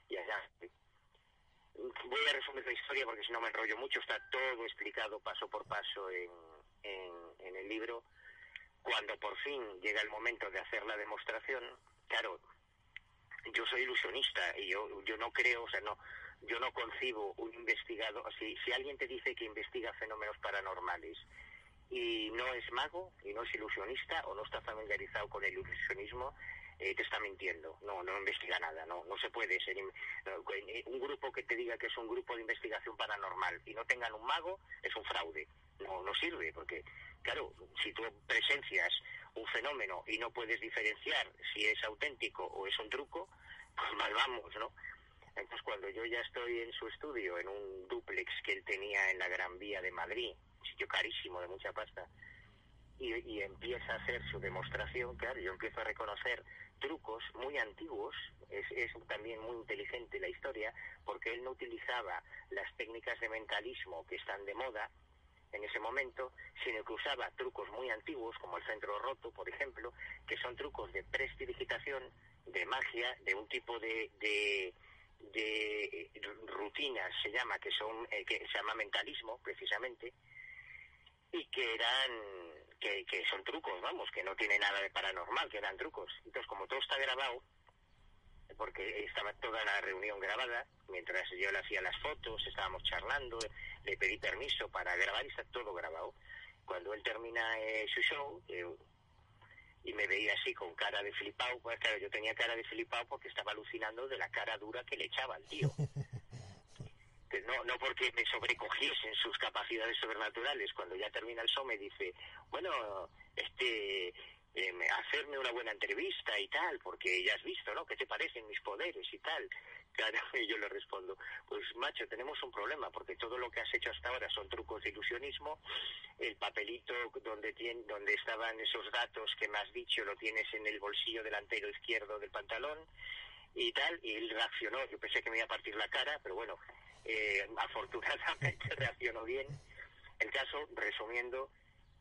y allá. Voy a resumir la historia porque si no me enrollo mucho, está todo explicado paso por paso en, en, en el libro. Cuando por fin llega el momento de hacer la demostración, claro, yo soy ilusionista y yo, yo no creo, o sea, no, yo no concibo un investigado, si, si alguien te dice que investiga fenómenos paranormales y no es mago y no es ilusionista o no está familiarizado con el ilusionismo, eh, te está mintiendo, no, no investiga nada, no, no se puede ser un grupo que te diga que es un grupo de investigación paranormal y no tengan un mago es un fraude, no, no sirve porque claro, si tú presencias un fenómeno y no puedes diferenciar si es auténtico o es un truco, pues mal vamos, ¿no? Entonces, cuando yo ya estoy en su estudio, en un duplex que él tenía en la Gran Vía de Madrid, sitio carísimo de mucha pasta, y, empieza a hacer su demostración, claro, yo empiezo a reconocer trucos muy antiguos, es, también muy inteligente la historia, porque él no utilizaba las técnicas de mentalismo que están de moda, en ese momento, sino que usaba trucos muy antiguos, como el centro roto, por ejemplo, que son trucos de prestidigitación, de magia, de un tipo de, de, de rutinas se llama que son eh, que se llama mentalismo precisamente y que eran que, que son trucos vamos que no tiene nada de paranormal que eran trucos. Entonces como todo está grabado porque estaba toda la reunión grabada mientras yo le hacía las fotos estábamos charlando le pedí permiso para grabar y está todo grabado. Cuando él termina eh, su show eh, y me veía así con cara de flipado, pues claro, yo tenía cara de flipado porque estaba alucinando de la cara dura que le echaba al tío. *laughs* no, no porque me sobrecogiesen sus capacidades sobrenaturales. Cuando ya termina el show me dice, bueno, este, eh, hacerme una buena entrevista y tal, porque ya has visto, ¿no? ¿Qué te parecen mis poderes y tal? *laughs* Claro, y yo le respondo, pues macho, tenemos un problema, porque todo lo que has hecho hasta ahora son trucos de ilusionismo, el papelito donde, tiene, donde estaban esos datos que me has dicho lo tienes en el bolsillo delantero izquierdo del pantalón y tal, y él reaccionó, yo pensé que me iba a partir la cara, pero bueno, eh, *laughs* afortunadamente *laughs* reaccionó bien. El caso, resumiendo,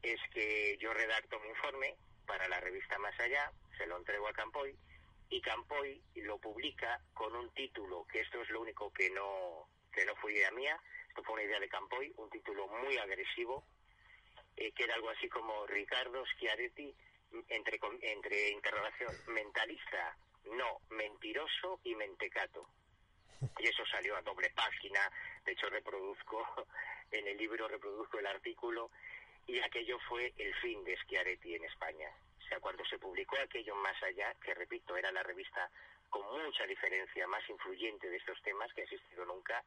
es que yo redacto mi informe para la revista Más Allá, se lo entrego a Campoy, y Campoy lo publica con un título, que esto es lo único que no, que no fue idea mía, esto fue una idea de Campoy, un título muy agresivo, eh, que era algo así como Ricardo Schiaretti, entre, entre interrogación, mentalista, no, mentiroso y mentecato. Y eso salió a doble página, de hecho reproduzco, *laughs* en el libro reproduzco el artículo, y aquello fue el fin de Schiaretti en España. O sea, cuando se publicó aquello más allá, que repito, era la revista con mucha diferencia más influyente de estos temas que ha existido nunca,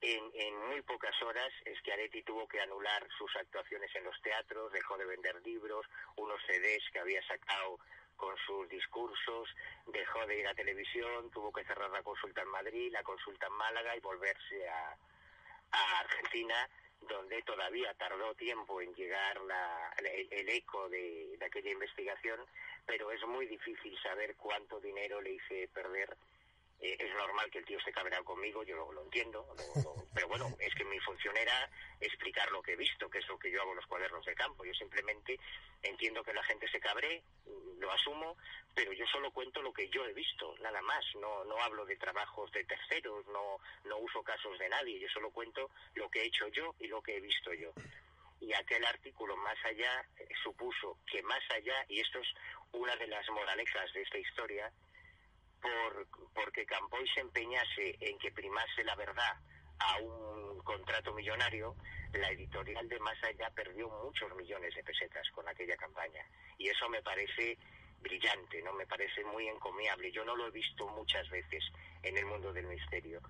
en, en, muy pocas horas Schiaretti tuvo que anular sus actuaciones en los teatros, dejó de vender libros, unos CDs que había sacado con sus discursos, dejó de ir a televisión, tuvo que cerrar la consulta en Madrid, la consulta en Málaga y volverse a, a Argentina donde todavía tardó tiempo en llegar la, el, eco de, aquella investigación, pero es muy difícil saber cuánto dinero le hice perder. Eh, es normal que el tío esté cabreado conmigo, yo lo, entiendo, *laughs* pero bueno, es que mi función era explicar lo que he visto, que es lo que yo hago en los cuadernos de campo. Yo simplemente entiendo que la gente se cabre, lo asumo, pero yo solo cuento lo que yo he visto, nada más. No, no hablo de trabajos de terceros, no, no uso casos de nadie, yo solo cuento lo que he hecho yo y lo que he visto yo. Y aquel artículo más allá eh, supuso que más allá, y esto es una de las moralejas de esta historia, por, porque Campoy se empeñase en que primase la verdad a un contrato millonario, la editorial de Más Allá perdió muchos millones de pesetas con aquella campaña. Y eso me parece brillante, ¿no? Me parece muy encomiable. Yo no lo he visto muchas veces en el mundo del misterio.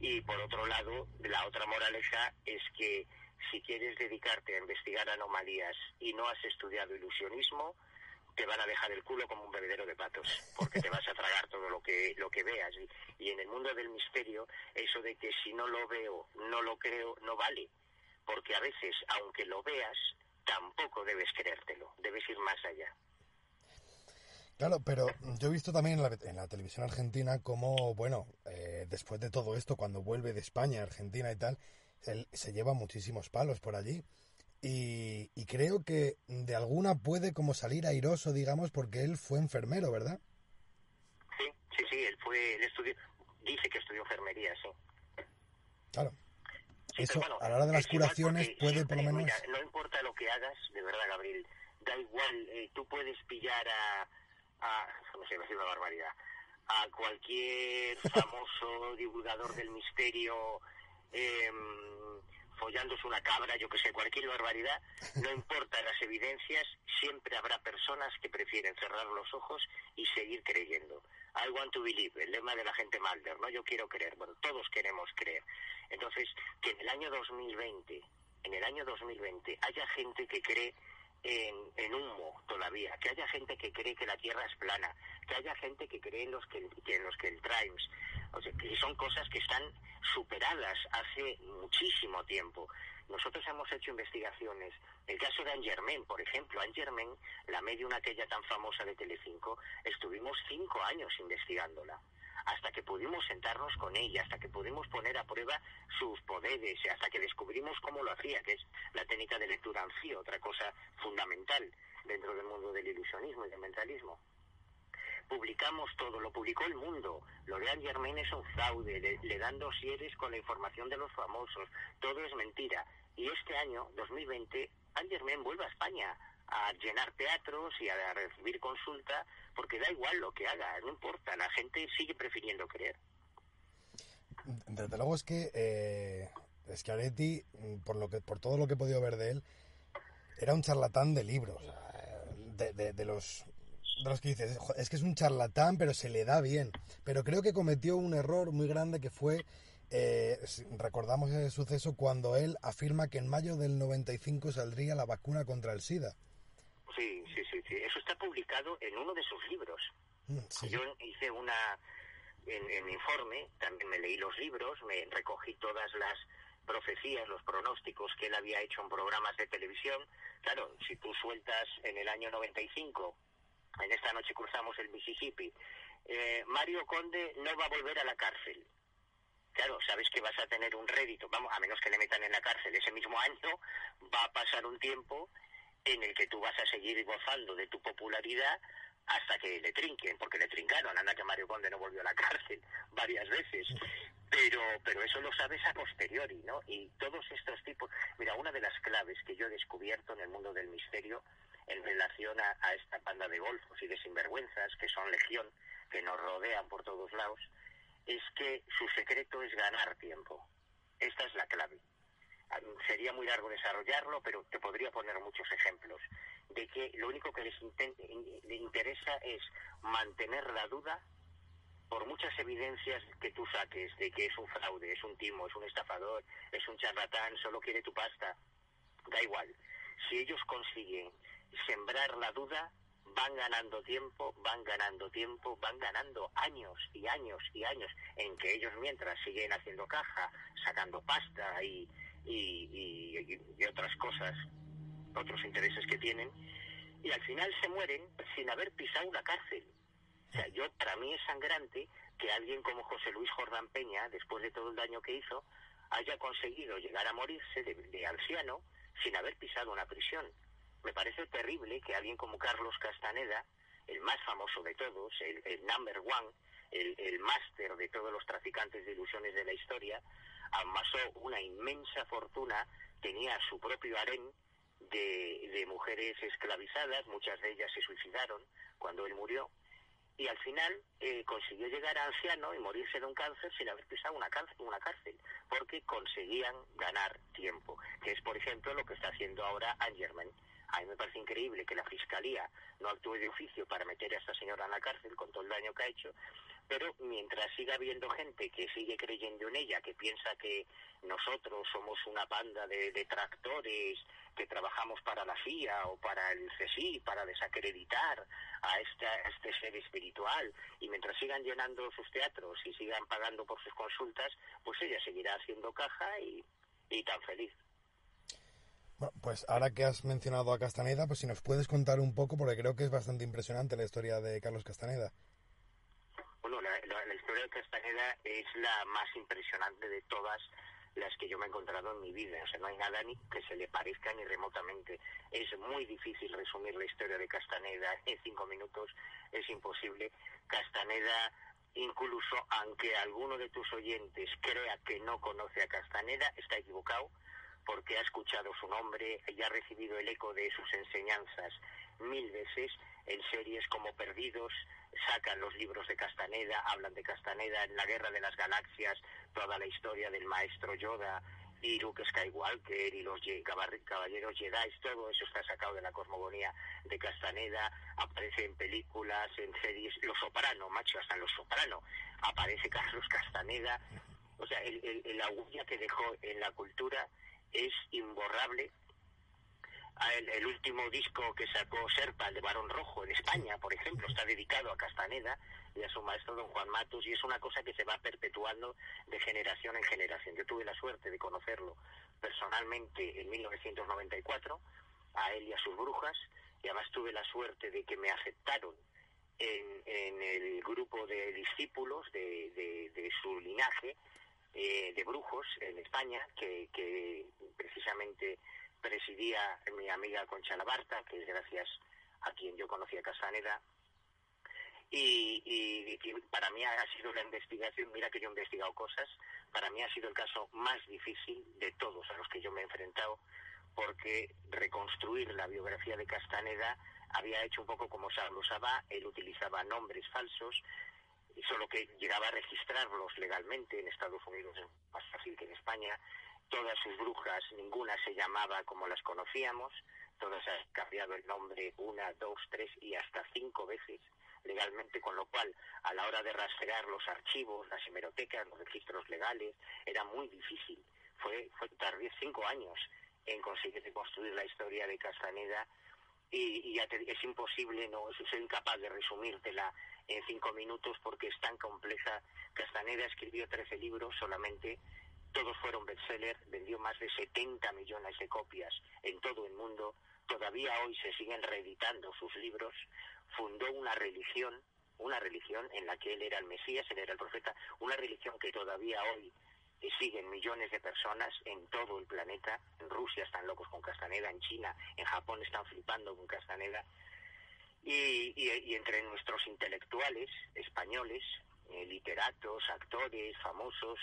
Y por otro lado, la otra moraleja es que si quieres dedicarte a investigar anomalías y no has estudiado ilusionismo, te van a dejar el culo como un bebedero de patos, porque te vas a tragar todo lo que, lo que veas. Y, en el mundo del misterio, eso de que si no lo veo, no lo creo, no vale. Porque a veces, aunque lo veas, tampoco debes creértelo, debes ir más allá. Claro, pero yo he visto también en la, en la televisión argentina como, bueno, eh, después de todo esto, cuando vuelve de España, Argentina y tal, él se lleva muchísimos palos por allí. Y, creo que de alguna puede como salir airoso, digamos, porque él fue enfermero, ¿verdad? Sí, sí, sí, él fue, él estudió, dice que estudió enfermería, sí. Claro. Eso, a la hora de las curaciones, puede por lo menos... no importa lo que hagas, de verdad, Gabriel, da igual, eh, tú puedes pillar a, a no sé, decir una barbaridad, a cualquier *laughs* famoso divulgador del misterio, eh, follándose una cabra, yo que sé, cualquier barbaridad, no *laughs* importa las evidencias, siempre habrá personas que prefieren cerrar los ojos y seguir creyendo. I want to believe, el lema de la gente Malder, ¿no? Yo quiero creer, bueno, todos queremos creer. Entonces, que en el año 2020, en el año 2020, haya gente que cree en, en, humo todavía, que haya gente que cree que la Tierra es plana, que haya gente que cree en los que, en los que el Times, o sea, que son cosas que están superadas hace muchísimo tiempo. Nosotros hemos hecho investigaciones. El caso de Angermain, por ejemplo, Angermain, la medium aquella tan famosa de Telecinco, estuvimos cinco años investigándola hasta que pudimos sentarnos con ella, hasta que pudimos poner a prueba sus poderes, hasta que descubrimos cómo lo hacía, que es la técnica de lectura en otra cosa fundamental dentro del mundo del ilusionismo y del mentalismo. Publicamos todo, lo publicó el mundo. Lo de Germain es un fraude, le, le dan dosieres con la información de los famosos, todo es mentira. Y este año, 2020, Germain vuelve a España a llenar teatros y a recibir consulta, porque da igual lo que haga, no importa, la gente sigue prefiriendo creer. Desde luego es que eh, Schiaretti, por, lo que, por todo lo que he podido ver de él, era un charlatán de libros, de, de, los de los que dices, es que es un charlatán, pero se le da bien. Pero creo que cometió un error muy grande que fue, eh, recordamos ese suceso cuando él afirma que en mayo del 95 saldría la vacuna contra el SIDA. Sí, sí. Eso está publicado en uno de sus libros. Mm, sí. Yo hice una, en, en mi informe, también me leí los libros, me recogí todas las profecías, los pronósticos que él había hecho en programas de televisión. Claro, si tú sueltas en el año 95, en esta noche cruzamos el Mississippi, eh, Mario Conde no va a volver a la cárcel. Claro, sabes que vas a tener un rédito, vamos, a menos que le metan en la cárcel ese mismo año, va a pasar un tiempo en el que tú vas a seguir gozando de tu popularidad hasta que le trinquen, porque le trincaron, anda que Mario Conde no volvió a la *laughs* cárcel varias veces, pero, pero eso lo sabes a posteriori, ¿no? Y todos estos tipos, mira, una de las claves que yo he descubierto en el mundo del misterio en relación a, a esta banda de golfos y de sinvergüenzas, que son legión, que nos rodean por todos lados, es que su secreto es ganar tiempo. Esta es la clave. Sería muy largo desarrollarlo, pero te podría poner muchos ejemplos de que lo único que les inten- in- le interesa es mantener la duda por muchas evidencias que tú saques de que es un fraude, es un timo, es un estafador, es un charlatán, solo quiere tu pasta. Da igual. Si ellos consiguen sembrar la duda, van ganando tiempo, van ganando tiempo, van ganando años y años y años en que ellos mientras siguen haciendo caja, sacando pasta y, y, y- otras cosas, otros intereses que tienen, y al final se mueren sin haber pisado una cárcel. O sea, yo, para mí es sangrante que alguien como José Luis Jordán Peña, después de todo el daño que hizo, haya conseguido llegar a morirse de, de anciano sin haber pisado una prisión. Me parece terrible que alguien como Carlos Castaneda, el más famoso de todos, el, el number one, el, el máster de todos los traficantes de ilusiones de la historia, amasó una inmensa fortuna, tenía su propio harén de, mujeres esclavizadas, muchas de ellas se suicidaron cuando él murió, y al final eh, consiguió llegar a anciano y morirse de un cáncer sin haber pisado una cárcel, una cárcel, porque conseguían ganar tiempo, que es por ejemplo lo que está haciendo ahora Angerman. A mí me parece increíble que la Fiscalía no actúe de oficio para meter a esta señora en la cárcel con todo el daño que ha hecho, pero mientras siga habiendo gente que sigue creyendo en ella, que piensa que nosotros somos una banda de detractores, que trabajamos para la CIA o para el CSI, para desacreditar a este, ser espiritual, y mientras sigan llenando sus teatros y sigan pagando por sus consultas, pues ella seguirá haciendo caja y tan feliz. Pues ahora que has mencionado a Castaneda, pues si nos puedes contar un poco, porque creo que es bastante impresionante la historia de Carlos Castaneda. Bueno, la, la- la historia de Castaneda es la más impresionante de todas las que yo me he encontrado en mi vida. O sea, no hay nada ni que se le parezca ni remotamente. Es muy difícil resumir la historia de Castaneda en cinco minutos. Es imposible. Castaneda, incluso aunque alguno de tus oyentes crea que no conoce a Castaneda, está equivocado porque ha escuchado su nombre y ha recibido el eco de sus enseñanzas mil veces en series como Perdidos, sacan los libros de Castaneda, hablan de Castaneda en la Guerra de las Galaxias, toda la historia del maestro Yoda y Luke Skywalker y los caballeros Jedi, todo eso está sacado de la cosmogonía de Castaneda, aparece en películas, en series, Los Soprano, macho, hasta Los Soprano, aparece Carlos Castaneda, o sea, el, el, que dejó en la cultura es imborrable. El, el último disco que sacó Serpa, el de Barón Rojo, en España, por ejemplo, está dedicado a Castaneda y a su maestro don Juan Matus, y es una cosa que se va perpetuando de generación en generación. Yo tuve la suerte de conocerlo personalmente en 1994, a él y a sus brujas, y además tuve la suerte de que me aceptaron en, en el grupo de discípulos de, de- de su linaje eh, de brujos en España, que, precisamente presidía mi amiga Concha Labarta, que es gracias a quien yo conocí a Castaneda. Y, para mí ha sido la investigación, mira que yo he investigado cosas, para mí ha sido el caso más difícil de todos a los que yo me he enfrentado, porque reconstruir la biografía de Castaneda había hecho un poco como Saulo Sabá, él utilizaba nombres falsos, solo que llegaba a registrarlos legalmente en Estados Unidos es más fácil que en España. Todas sus brujas, ninguna se llamaba como las conocíamos, todas han cambiado el nombre una, dos, tres y hasta cinco veces legalmente, con lo cual a la hora de rastrear los archivos, las hemerotecas, los registros legales, era muy difícil. Fue, fue tardé cinco años en conseguir reconstruir la historia de Castaneda y, es imposible, no soy incapaz de resumírtela en cinco minutos porque es tan compleja. Castaneda escribió 13 libros solamente, todos fueron bestseller, vendió más de 70 millones de copias en todo el mundo, todavía hoy se siguen reeditando sus libros, fundó una religión, una religión en la que él era el Mesías, él era el profeta, una religión que todavía hoy siguen millones de personas en todo el planeta. En Rusia están locos con Castaneda, en China, en Japón están flipando con Castaneda. Y, entre nuestros intelectuales españoles, eh, literatos, actores, famosos,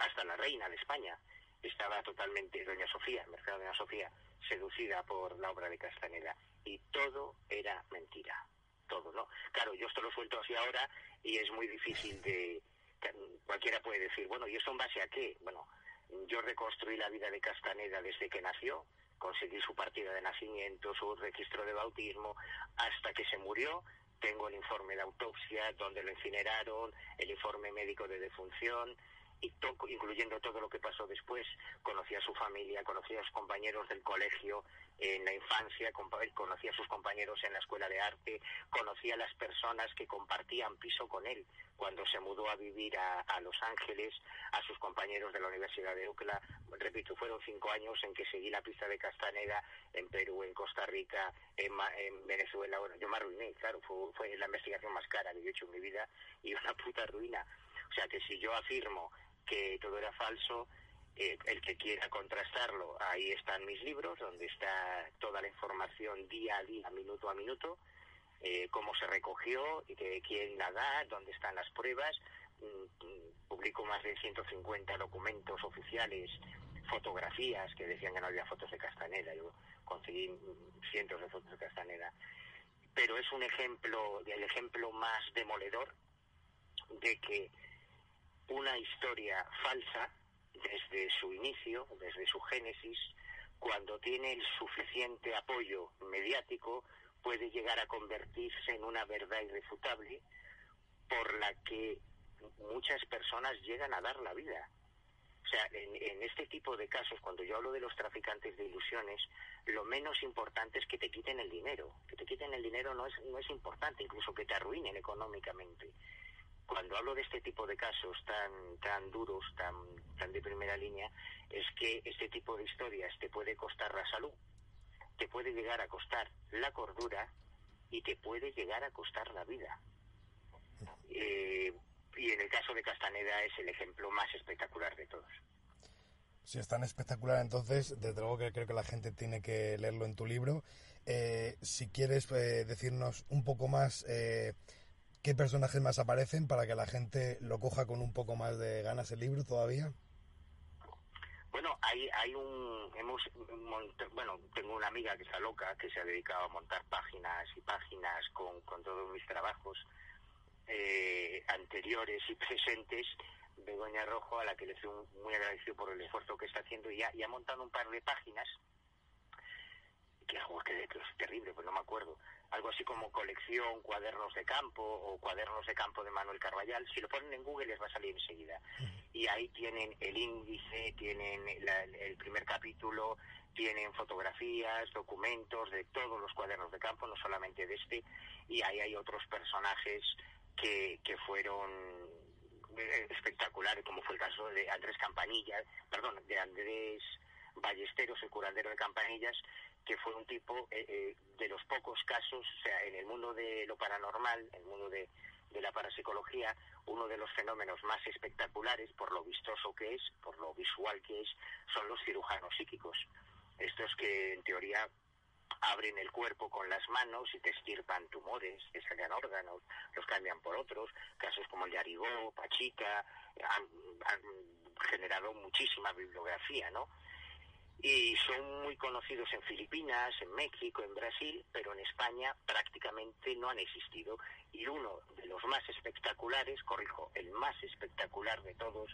hasta la reina de España estaba totalmente, doña Sofía, Mercado Doña Sofía, seducida por la obra de Castaneda. Y todo era mentira. Todo, ¿no? Claro, yo esto lo suelto así ahora y es muy difícil de, cualquiera puede decir, bueno, ¿y eso en base a qué? Bueno, yo reconstruí la vida de Castaneda desde que nació, conseguí su partida de nacimiento, su registro de bautismo, hasta que se murió. Tengo el informe de autopsia, donde lo incineraron, el informe médico de defunción, y incluyendo todo lo que pasó después. Conocí a su familia, conocí a sus compañeros del colegio en la infancia, conocí a sus compañeros en la escuela de arte, conocí a las personas que compartían piso con él cuando se mudó a vivir a, Los Ángeles, a sus compañeros de la Universidad de UCLA. Repito, fueron cinco años en que seguí la pista de Castaneda en Perú, en Costa Rica, en, Venezuela. Bueno, yo me arruiné, claro, fue, fue la investigación más cara que he hecho en mi vida y una puta ruina. O sea que si yo afirmo que todo era falso, eh, el que quiera contrastarlo, ahí están mis libros, donde está toda la información día a día, minuto a minuto, eh, cómo se recogió, de quién la da, dónde están las pruebas. Mm, publico más de 150 documentos oficiales, fotografías que decían que no había fotos de Castaneda. Yo conseguí mm, cientos de fotos de Castaneda. Pero es un ejemplo, el ejemplo más demoledor de que una historia falsa desde su inicio, desde su génesis, cuando tiene el suficiente apoyo mediático, puede llegar a convertirse en una verdad irrefutable por la que muchas personas llegan a dar la vida. O sea, en, este tipo de casos, cuando yo hablo de los traficantes de ilusiones, lo menos importante es que te quiten el dinero. Que te quiten el dinero no es, no es importante, incluso que te arruinen económicamente cuando hablo de este tipo de casos tan tan duros, tan tan de primera línea, es que este tipo de historias te puede costar la salud, te puede llegar a costar la cordura y te puede llegar a costar la vida. Eh, y en el caso de Castaneda es el ejemplo más espectacular de todos. Si es tan espectacular, entonces, desde luego que creo que la gente tiene que leerlo en tu libro. Eh, si quieres eh, decirnos un poco más ¿Qué personajes más aparecen para que la gente lo coja con un poco más de ganas el libro todavía? Bueno, hay, hay un, hemos, bueno, tengo una amiga que está loca, que se ha dedicado a montar páginas y páginas con, todos mis trabajos eh, anteriores y presentes, Begoña Rojo, a la que le estoy muy agradecido por el esfuerzo que está haciendo y ha, montado un par de páginas, que que, que es terrible, pues no me acuerdo, algo así como colección cuadernos de campo o cuadernos de campo de Manuel Carballal, si lo ponen en Google les va a salir enseguida. Y ahí tienen el índice, tienen el primer capítulo, tienen fotografías, documentos de todos los cuadernos de campo, no solamente de este, y ahí hay otros personajes que, que fueron eh, espectaculares, como fue el caso de Andrés Campanillas, perdón, de Andrés Ballesteros, el curandero de Campanillas, que fue un tipo eh, eh, de los pocos casos, o sea, en el mundo de lo paranormal, en el mundo de, la parapsicología, uno de los fenómenos más espectaculares, por lo vistoso que es, por lo visual que es, son los cirujanos psíquicos. Estos que en teoría abren el cuerpo con las manos y te estirpan tumores, te sacan órganos, los cambian por otros, casos como el de Arigó, Pachica, han, han generado muchísima bibliografía, ¿no? Y son muy conocidos en Filipinas, en México, en Brasil, pero en España prácticamente no han existido. Y uno de los más espectaculares, corrijo, el más espectacular de todos,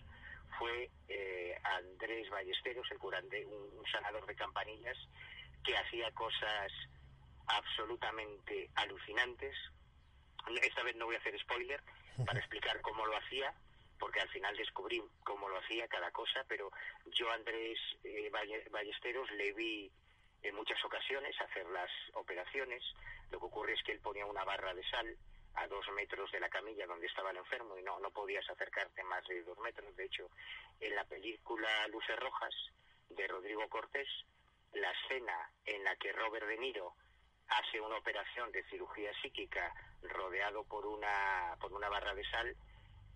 fue eh, Andrés Ballesteros, el curante, un, sanador de campanillas, que hacía cosas absolutamente alucinantes. Esta vez no voy a hacer spoiler para *laughs* explicar cómo lo hacía, porque al final descubrí cómo lo hacía cada cosa, pero yo Andrés eh, Ballesteros le vi en muchas ocasiones hacer las operaciones. Lo que ocurre es que él ponía una barra de sal a dos metros de la camilla donde estaba el enfermo y no, no podías acercarte más de dos metros. De hecho, en la película Luces Rojas de Rodrigo Cortés, la escena en la que Robert De Niro hace una operación de cirugía psíquica rodeado por una, por una barra de sal,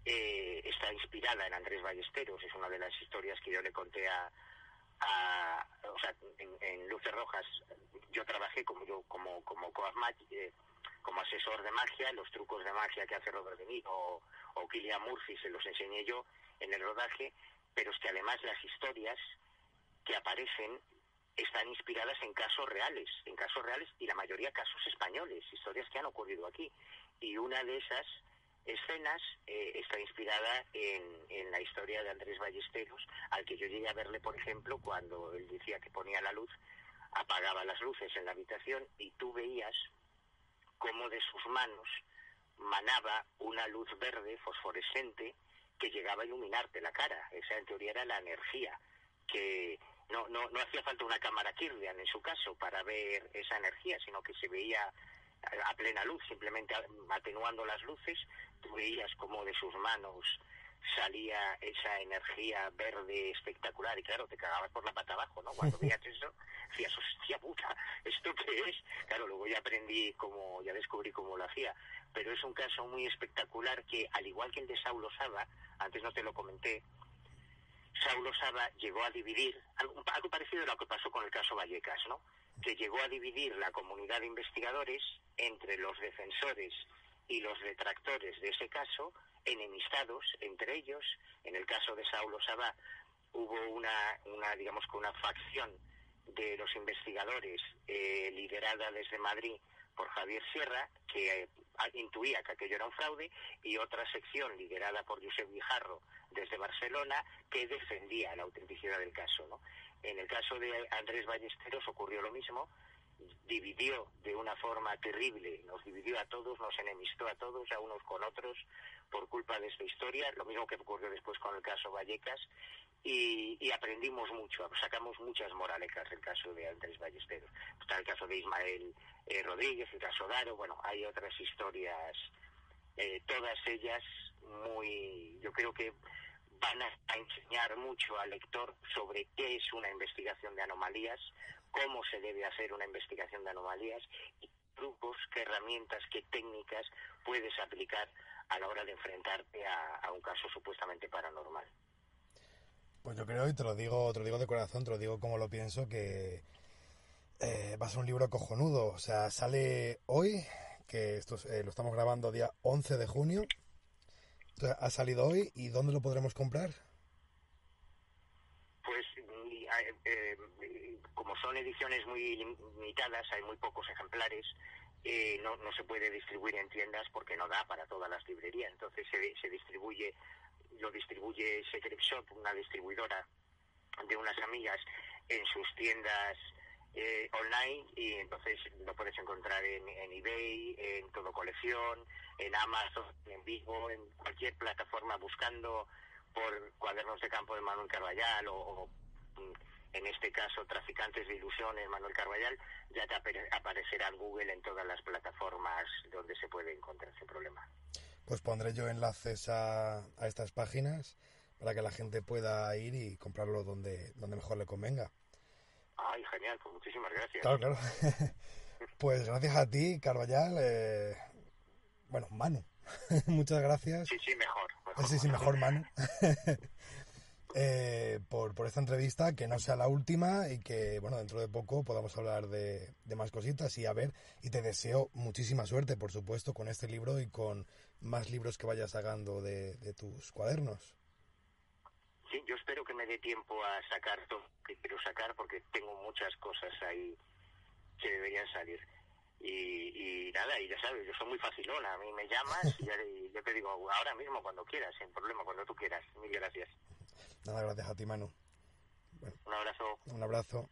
eh, está inspirada en Andrés Ballesteros. Es una de las historias que yo le conté a, o sea, en, Luces Rojas yo trabajé como yo como como eh, como asesor de magia, los trucos de magia que hace Robert De Niro o, o Killian Murphy se los enseñé yo en el rodaje, pero es que además las historias que aparecen están inspiradas en casos reales, en casos reales y la mayoría casos españoles, historias que han ocurrido aquí. Y una de esas escenas eh, está inspirada en, en, la historia de Andrés Ballesteros, al que yo llegué a verle, por ejemplo, cuando él decía que ponía la luz, apagaba las luces en la habitación y tú veías cómo de sus manos manaba una luz verde fosforescente que llegaba a iluminarte la cara. Esa en teoría era la energía, que no, no, no hacía falta una cámara Kirlian en su caso para ver esa energía, sino que se veía a plena luz, simplemente atenuando las luces, tú veías como de sus manos salía esa energía verde espectacular y claro, te cagabas por la pata abajo, ¿no? Cuando *laughs* veías eso, decías, hostia puta, ¿esto qué es? Claro, luego ya aprendí cómo, ya descubrí cómo lo hacía, pero es un caso muy espectacular que, al igual que el de Saulo Saba, antes no te lo comenté, Saulo Saba llegó a dividir, algo, algo parecido a lo que pasó con el caso Vallecas, ¿no? Que llegó a dividir la comunidad de investigadores entre los defensores y los detractores de ese caso, enemistados entre ellos. En el caso de Saulo Sabá hubo una, una digamos que una facción de los investigadores eh, liderada desde Madrid por Javier Sierra, que eh, intuía que aquello era un fraude, y otra sección liderada por Josep Guijarro desde Barcelona, que defendía la autenticidad del caso. ¿no? En el caso de Andrés Ballesteros ocurrió lo mismo, dividió de una forma terrible, nos dividió a todos, nos enemistó a todos, a unos con otros, por culpa de esta historia, lo mismo que ocurrió después con el caso Vallecas, y, aprendimos mucho, sacamos muchas moralecas del caso de Andrés Ballesteros. Está el caso de Ismael eh, Rodríguez, el caso Daro, bueno, hay otras historias, eh, todas ellas muy, yo creo que van a enseñar mucho al lector sobre qué es una investigación de anomalías, cómo se debe hacer una investigación de anomalías y trucos, qué herramientas, qué técnicas puedes aplicar a la hora de enfrentarte a, un caso supuestamente paranormal. Pues yo creo, y te lo digo, te lo digo de corazón, te lo digo como lo pienso, que eh, va a ser un libro cojonudo. O sea, sale hoy, que esto eh, lo estamos grabando día 11 de junio. Ha salido hoy, ¿y dónde lo podremos comprar? Pues eh, como son ediciones muy limitadas, hay muy pocos ejemplares, eh, no, no se puede distribuir en tiendas porque no da para todas las librerías. Entonces se, se distribuye, lo distribuye Secret Shop, una distribuidora de unas amigas, en sus tiendas eh, online y entonces lo puedes encontrar en, en, eBay, en Todo Colección, en Amazon, en Vivo, en cualquier plataforma buscando por cuadernos de campo de Manuel Carballal o, o en este caso Traficantes de Ilusiones, Manuel Carballal, ya te aparecerá en Google en todas las plataformas donde se puede encontrar sin problema. Pues pondré yo enlaces a, a estas páginas para que la gente pueda ir y comprarlo donde, donde mejor le convenga. Ay, genial, pues muchísimas gracias. Claro, claro. *laughs* pues gracias a ti, Carballal. Eh, bueno, Manu. *laughs* Muchas gracias. Sí, sí, mejor. mejor sí, sí, mejor Manu. *laughs* eh, por, por, esta entrevista, que no sea la última y que, bueno, dentro de poco podamos hablar de, de, más cositas y a ver, y te deseo muchísima suerte, por supuesto, con este libro y con más libros que vayas sacando de, de tus cuadernos. Sí, yo espero que me dé tiempo a sacar todo lo que quiero sacar porque tengo muchas cosas ahí que deberían salir. Y, y, nada, y ya sabes, yo soy muy facilona, a mí me llamas y, yo te digo ahora mismo, cuando quieras, sin problema, cuando tú quieras. Mil gracias. Nada, gracias a ti, Manu. Bueno, un abrazo. Un abrazo.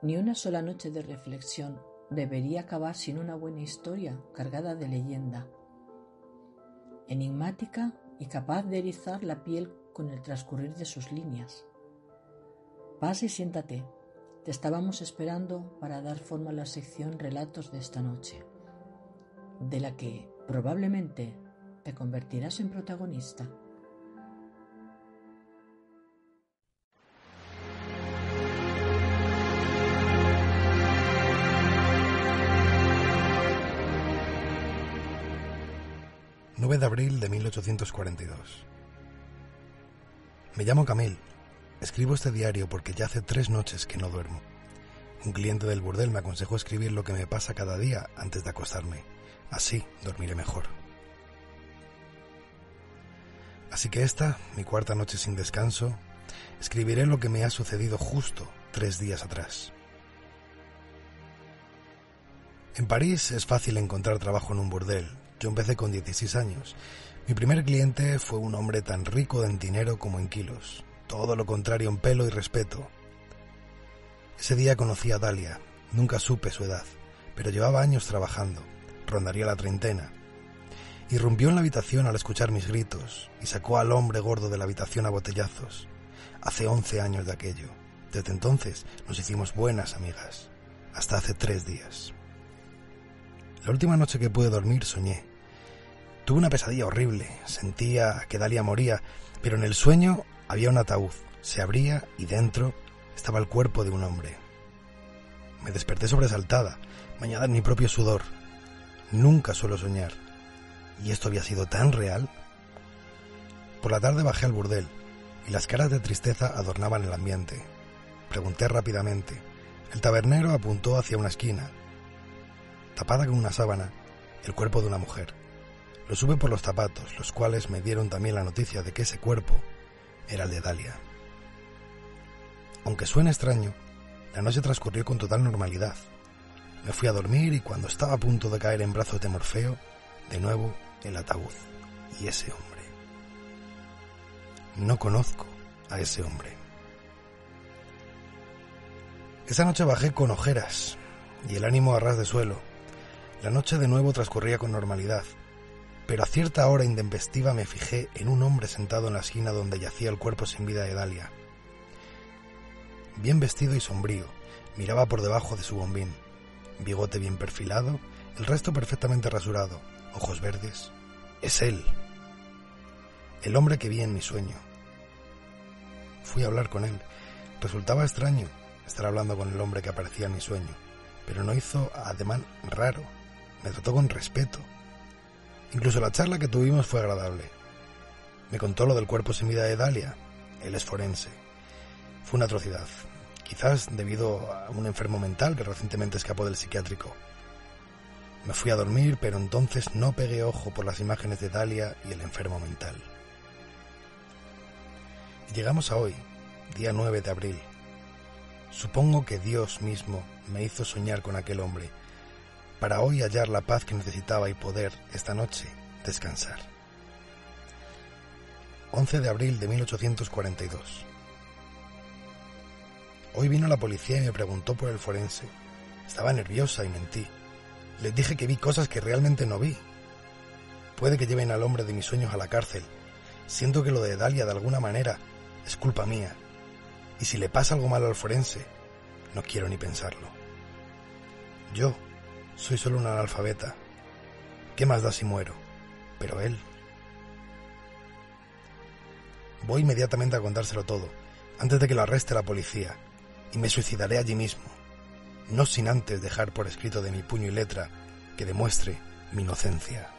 Ni una sola noche de reflexión debería acabar sin una buena historia cargada de leyenda, enigmática y capaz de erizar la piel con el transcurrir de sus líneas. Pasa y siéntate. Te estábamos esperando para dar forma a la sección Relatos de esta noche, de la que probablemente te convertirás en protagonista. 9 de abril de 1842. Me llamo Camil. Escribo este diario porque ya hace tres noches que no duermo. Un cliente del burdel me aconsejó escribir lo que me pasa cada día antes de acostarme. Así dormiré mejor. Así que esta, mi cuarta noche sin descanso, escribiré lo que me ha sucedido justo tres días atrás. En París es fácil encontrar trabajo en un burdel, yo empecé con 16 años. Mi primer cliente fue un hombre tan rico en dinero como en kilos. Todo lo contrario en pelo y respeto. Ese día conocí a Dalia. Nunca supe su edad, pero llevaba años trabajando. Rondaría la treintena. Irrumpió en la habitación al escuchar mis gritos y sacó al hombre gordo de la habitación a botellazos. Hace 11 años de aquello. Desde entonces nos hicimos buenas amigas. Hasta hace tres días. La última noche que pude dormir soñé. Tuve una pesadilla horrible. Sentía que Dalia moría, pero en el sueño había un ataúd. Se abría y dentro estaba el cuerpo de un hombre. Me desperté sobresaltada, bañada en mi propio sudor. Nunca suelo soñar. ¿Y esto había sido tan real? Por la tarde bajé al burdel y las caras de tristeza adornaban el ambiente. Pregunté rápidamente. El tabernero apuntó hacia una esquina tapada con una sábana, el cuerpo de una mujer. Lo sube por los zapatos, los cuales me dieron también la noticia de que ese cuerpo era el de Dalia. Aunque suene extraño, la noche transcurrió con total normalidad. Me fui a dormir y cuando estaba a punto de caer en brazos de Morfeo, de nuevo el ataúd y ese hombre. No conozco a ese hombre. Esa noche bajé con ojeras y el ánimo a ras de suelo, la noche de nuevo transcurría con normalidad, pero a cierta hora intempestiva me fijé en un hombre sentado en la esquina donde yacía el cuerpo sin vida de Dalia. Bien vestido y sombrío, miraba por debajo de su bombín, bigote bien perfilado, el resto perfectamente rasurado, ojos verdes. Es él, el hombre que vi en mi sueño. Fui a hablar con él. Resultaba extraño estar hablando con el hombre que aparecía en mi sueño, pero no hizo ademán raro me trató con respeto. Incluso la charla que tuvimos fue agradable. Me contó lo del cuerpo sin vida de Dalia. Él es forense. Fue una atrocidad, quizás debido a un enfermo mental que recientemente escapó del psiquiátrico. Me fui a dormir, pero entonces no pegué ojo por las imágenes de Dalia y el enfermo mental. Llegamos a hoy, día 9 de abril. Supongo que Dios mismo me hizo soñar con aquel hombre para hoy hallar la paz que necesitaba y poder, esta noche, descansar. 11 de abril de 1842. Hoy vino la policía y me preguntó por el forense. Estaba nerviosa y mentí. Les dije que vi cosas que realmente no vi. Puede que lleven al hombre de mis sueños a la cárcel. Siento que lo de Dalia de alguna manera es culpa mía. Y si le pasa algo malo al forense, no quiero ni pensarlo. Yo, soy solo un analfabeta. ¿Qué más da si muero? Pero él... Voy inmediatamente a contárselo todo, antes de que lo arreste la policía, y me suicidaré allí mismo, no sin antes dejar por escrito de mi puño y letra que demuestre mi inocencia.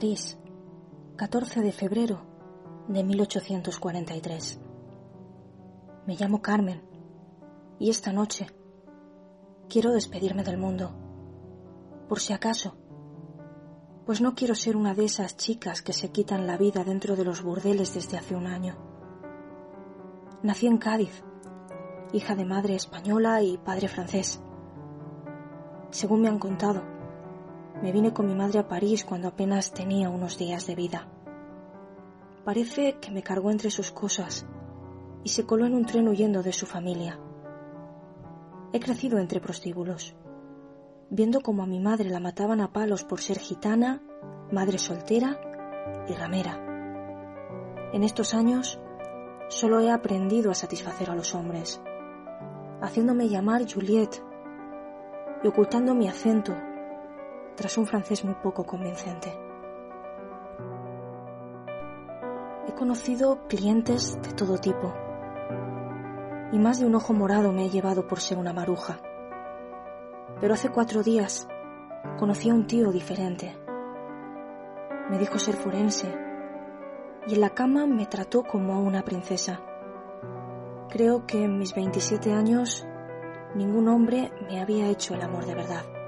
París, 14 de febrero de 1843. Me llamo Carmen y esta noche quiero despedirme del mundo, por si acaso, pues no quiero ser una de esas chicas que se quitan la vida dentro de los burdeles desde hace un año. Nací en Cádiz, hija de madre española y padre francés. Según me han contado, me vine con mi madre a París cuando apenas tenía unos días de vida. Parece que me cargó entre sus cosas y se coló en un tren huyendo de su familia. He crecido entre prostíbulos, viendo cómo a mi madre la mataban a palos por ser gitana, madre soltera y ramera. En estos años solo he aprendido a satisfacer a los hombres, haciéndome llamar Juliette y ocultando mi acento tras un francés muy poco convincente. He conocido clientes de todo tipo y más de un ojo morado me he llevado por ser una maruja. Pero hace cuatro días conocí a un tío diferente. Me dijo ser forense y en la cama me trató como a una princesa. Creo que en mis 27 años ningún hombre me había hecho el amor de verdad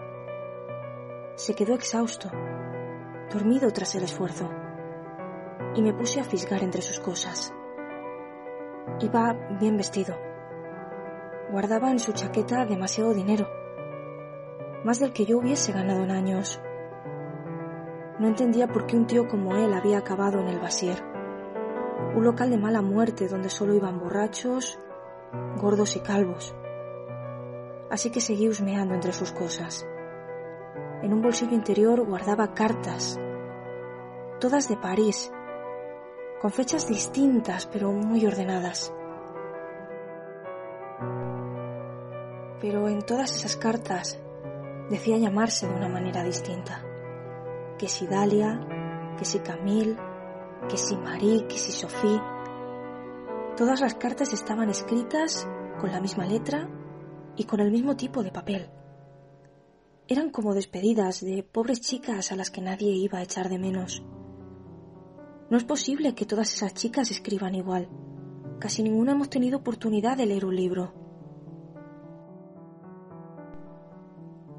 se quedó exhausto, dormido tras el esfuerzo, y me puse a fisgar entre sus cosas. Iba bien vestido. Guardaba en su chaqueta demasiado dinero, más del que yo hubiese ganado en años. No entendía por qué un tío como él había acabado en el Basier, un local de mala muerte donde solo iban borrachos, gordos y calvos. Así que seguí husmeando entre sus cosas. En un bolsillo interior guardaba cartas, todas de París, con fechas distintas pero muy ordenadas. Pero en todas esas cartas decía llamarse de una manera distinta. Que si Dalia, que si Camille, que si Marie, que si Sophie. Todas las cartas estaban escritas con la misma letra y con el mismo tipo de papel. Eran como despedidas de pobres chicas a las que nadie iba a echar de menos. No es posible que todas esas chicas escriban igual. Casi ninguna hemos tenido oportunidad de leer un libro.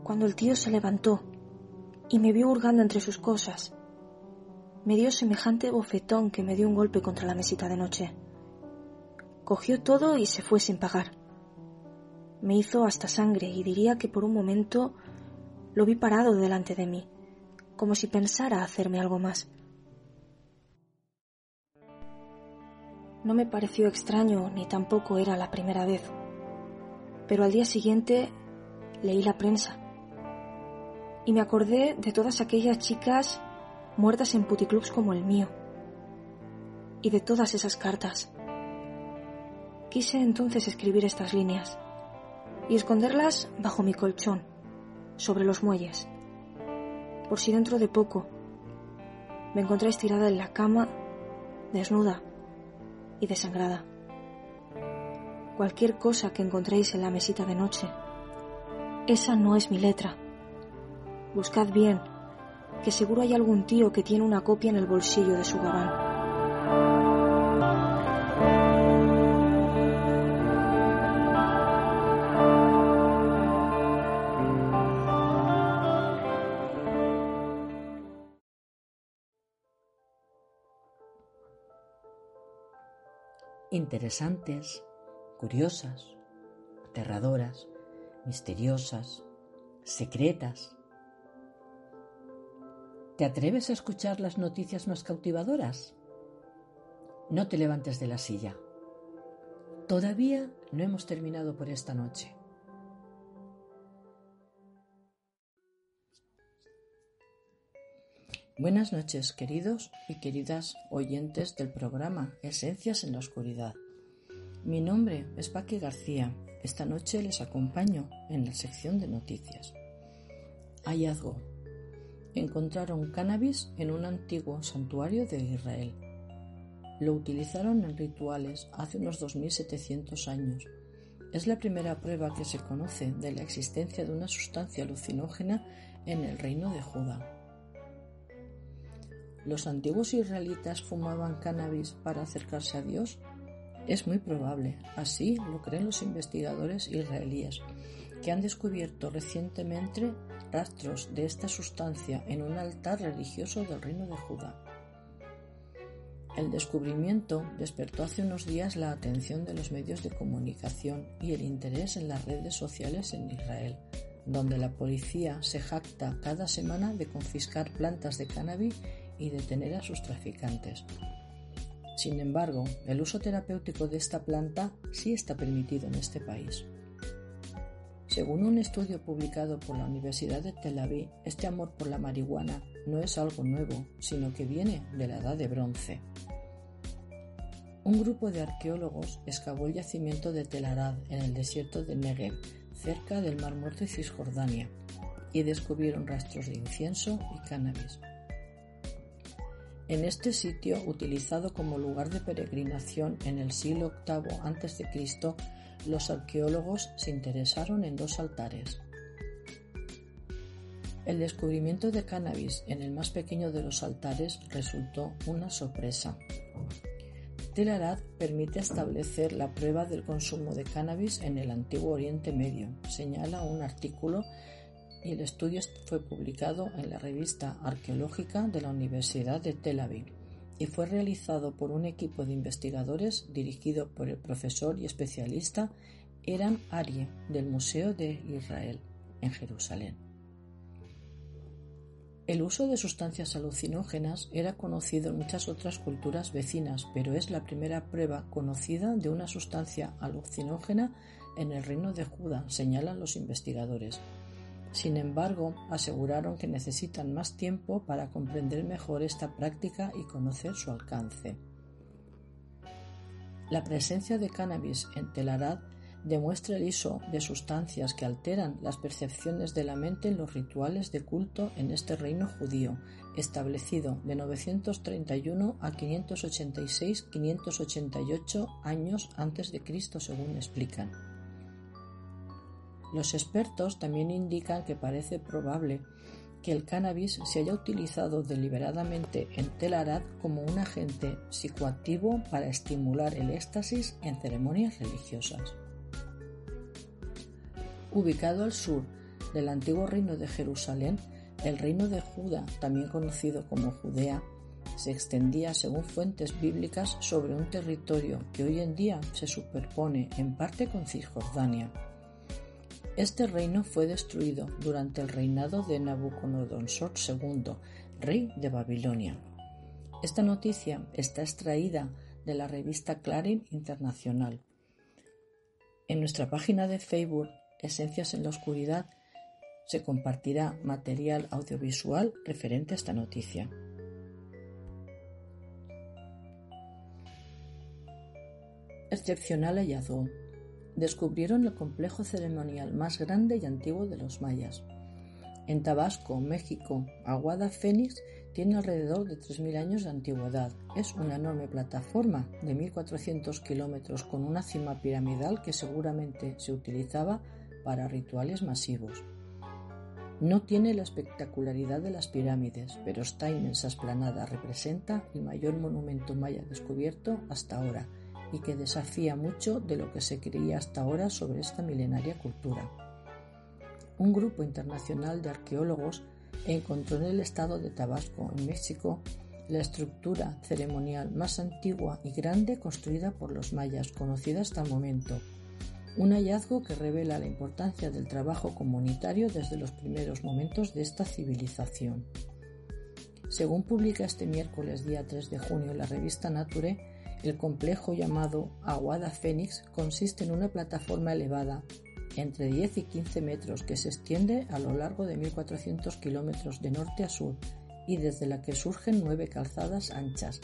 Cuando el tío se levantó y me vio hurgando entre sus cosas, me dio semejante bofetón que me dio un golpe contra la mesita de noche. Cogió todo y se fue sin pagar. Me hizo hasta sangre y diría que por un momento lo vi parado delante de mí, como si pensara hacerme algo más. No me pareció extraño ni tampoco era la primera vez, pero al día siguiente leí la prensa y me acordé de todas aquellas chicas muertas en puticlubs como el mío y de todas esas cartas. Quise entonces escribir estas líneas y esconderlas bajo mi colchón sobre los muelles, por si dentro de poco me encontré estirada en la cama, desnuda y desangrada. Cualquier cosa que encontréis en la mesita de noche, esa no es mi letra. Buscad bien, que seguro hay algún tío que tiene una copia en el bolsillo de su gabán. Interesantes, curiosas, aterradoras, misteriosas, secretas. ¿Te atreves a escuchar las noticias más cautivadoras? No te levantes de la silla. Todavía no hemos terminado por esta noche. Buenas noches, queridos y queridas oyentes del programa Esencias en la Oscuridad. Mi nombre es Paqui García. Esta noche les acompaño en la sección de noticias. Hallazgo. Encontraron cannabis en un antiguo santuario de Israel. Lo utilizaron en rituales hace unos 2700 años. Es la primera prueba que se conoce de la existencia de una sustancia alucinógena en el reino de Judá. ¿Los antiguos israelitas fumaban cannabis para acercarse a Dios? Es muy probable, así lo creen los investigadores israelíes, que han descubierto recientemente rastros de esta sustancia en un altar religioso del reino de Judá. El descubrimiento despertó hace unos días la atención de los medios de comunicación y el interés en las redes sociales en Israel, donde la policía se jacta cada semana de confiscar plantas de cannabis y detener a sus traficantes. Sin embargo, el uso terapéutico de esta planta sí está permitido en este país. Según un estudio publicado por la Universidad de Tel Aviv, este amor por la marihuana no es algo nuevo, sino que viene de la Edad de Bronce. Un grupo de arqueólogos excavó el yacimiento de Tel Arad en el desierto de Negev, cerca del Mar Muerto y Cisjordania, y descubrieron rastros de incienso y cannabis. En este sitio, utilizado como lugar de peregrinación en el siglo VIII a.C., los arqueólogos se interesaron en dos altares. El descubrimiento de cannabis en el más pequeño de los altares resultó una sorpresa. Tel Arad permite establecer la prueba del consumo de cannabis en el antiguo Oriente Medio, señala un artículo y el estudio fue publicado en la revista arqueológica de la Universidad de Tel Aviv y fue realizado por un equipo de investigadores dirigido por el profesor y especialista Eran Arie del Museo de Israel en Jerusalén. El uso de sustancias alucinógenas era conocido en muchas otras culturas vecinas, pero es la primera prueba conocida de una sustancia alucinógena en el reino de Judá, señalan los investigadores. Sin embargo, aseguraron que necesitan más tiempo para comprender mejor esta práctica y conocer su alcance. La presencia de cannabis en Telarad demuestra el uso de sustancias que alteran las percepciones de la mente en los rituales de culto en este reino judío, establecido de 931 a 586-588 años antes de Cristo, según explican. Los expertos también indican que parece probable que el cannabis se haya utilizado deliberadamente en Tel Arad como un agente psicoactivo para estimular el éxtasis en ceremonias religiosas. Ubicado al sur del antiguo reino de Jerusalén, el reino de Judá, también conocido como Judea, se extendía según fuentes bíblicas sobre un territorio que hoy en día se superpone en parte con Cisjordania. Este reino fue destruido durante el reinado de Nabucodonosor II, rey de Babilonia. Esta noticia está extraída de la revista Clarín Internacional. En nuestra página de Facebook, Esencias en la Oscuridad, se compartirá material audiovisual referente a esta noticia. Excepcional hallazgo descubrieron el complejo ceremonial más grande y antiguo de los mayas. En Tabasco, México, Aguada Fénix tiene alrededor de 3.000 años de antigüedad. Es una enorme plataforma de 1.400 kilómetros con una cima piramidal que seguramente se utilizaba para rituales masivos. No tiene la espectacularidad de las pirámides, pero esta inmensa esplanada representa el mayor monumento maya descubierto hasta ahora y que desafía mucho de lo que se creía hasta ahora sobre esta milenaria cultura. Un grupo internacional de arqueólogos encontró en el estado de Tabasco, en México, la estructura ceremonial más antigua y grande construida por los mayas conocida hasta el momento. Un hallazgo que revela la importancia del trabajo comunitario desde los primeros momentos de esta civilización. Según publica este miércoles día 3 de junio la revista Nature, el complejo llamado Aguada Fénix consiste en una plataforma elevada entre 10 y 15 metros que se extiende a lo largo de 1.400 kilómetros de norte a sur y desde la que surgen nueve calzadas anchas.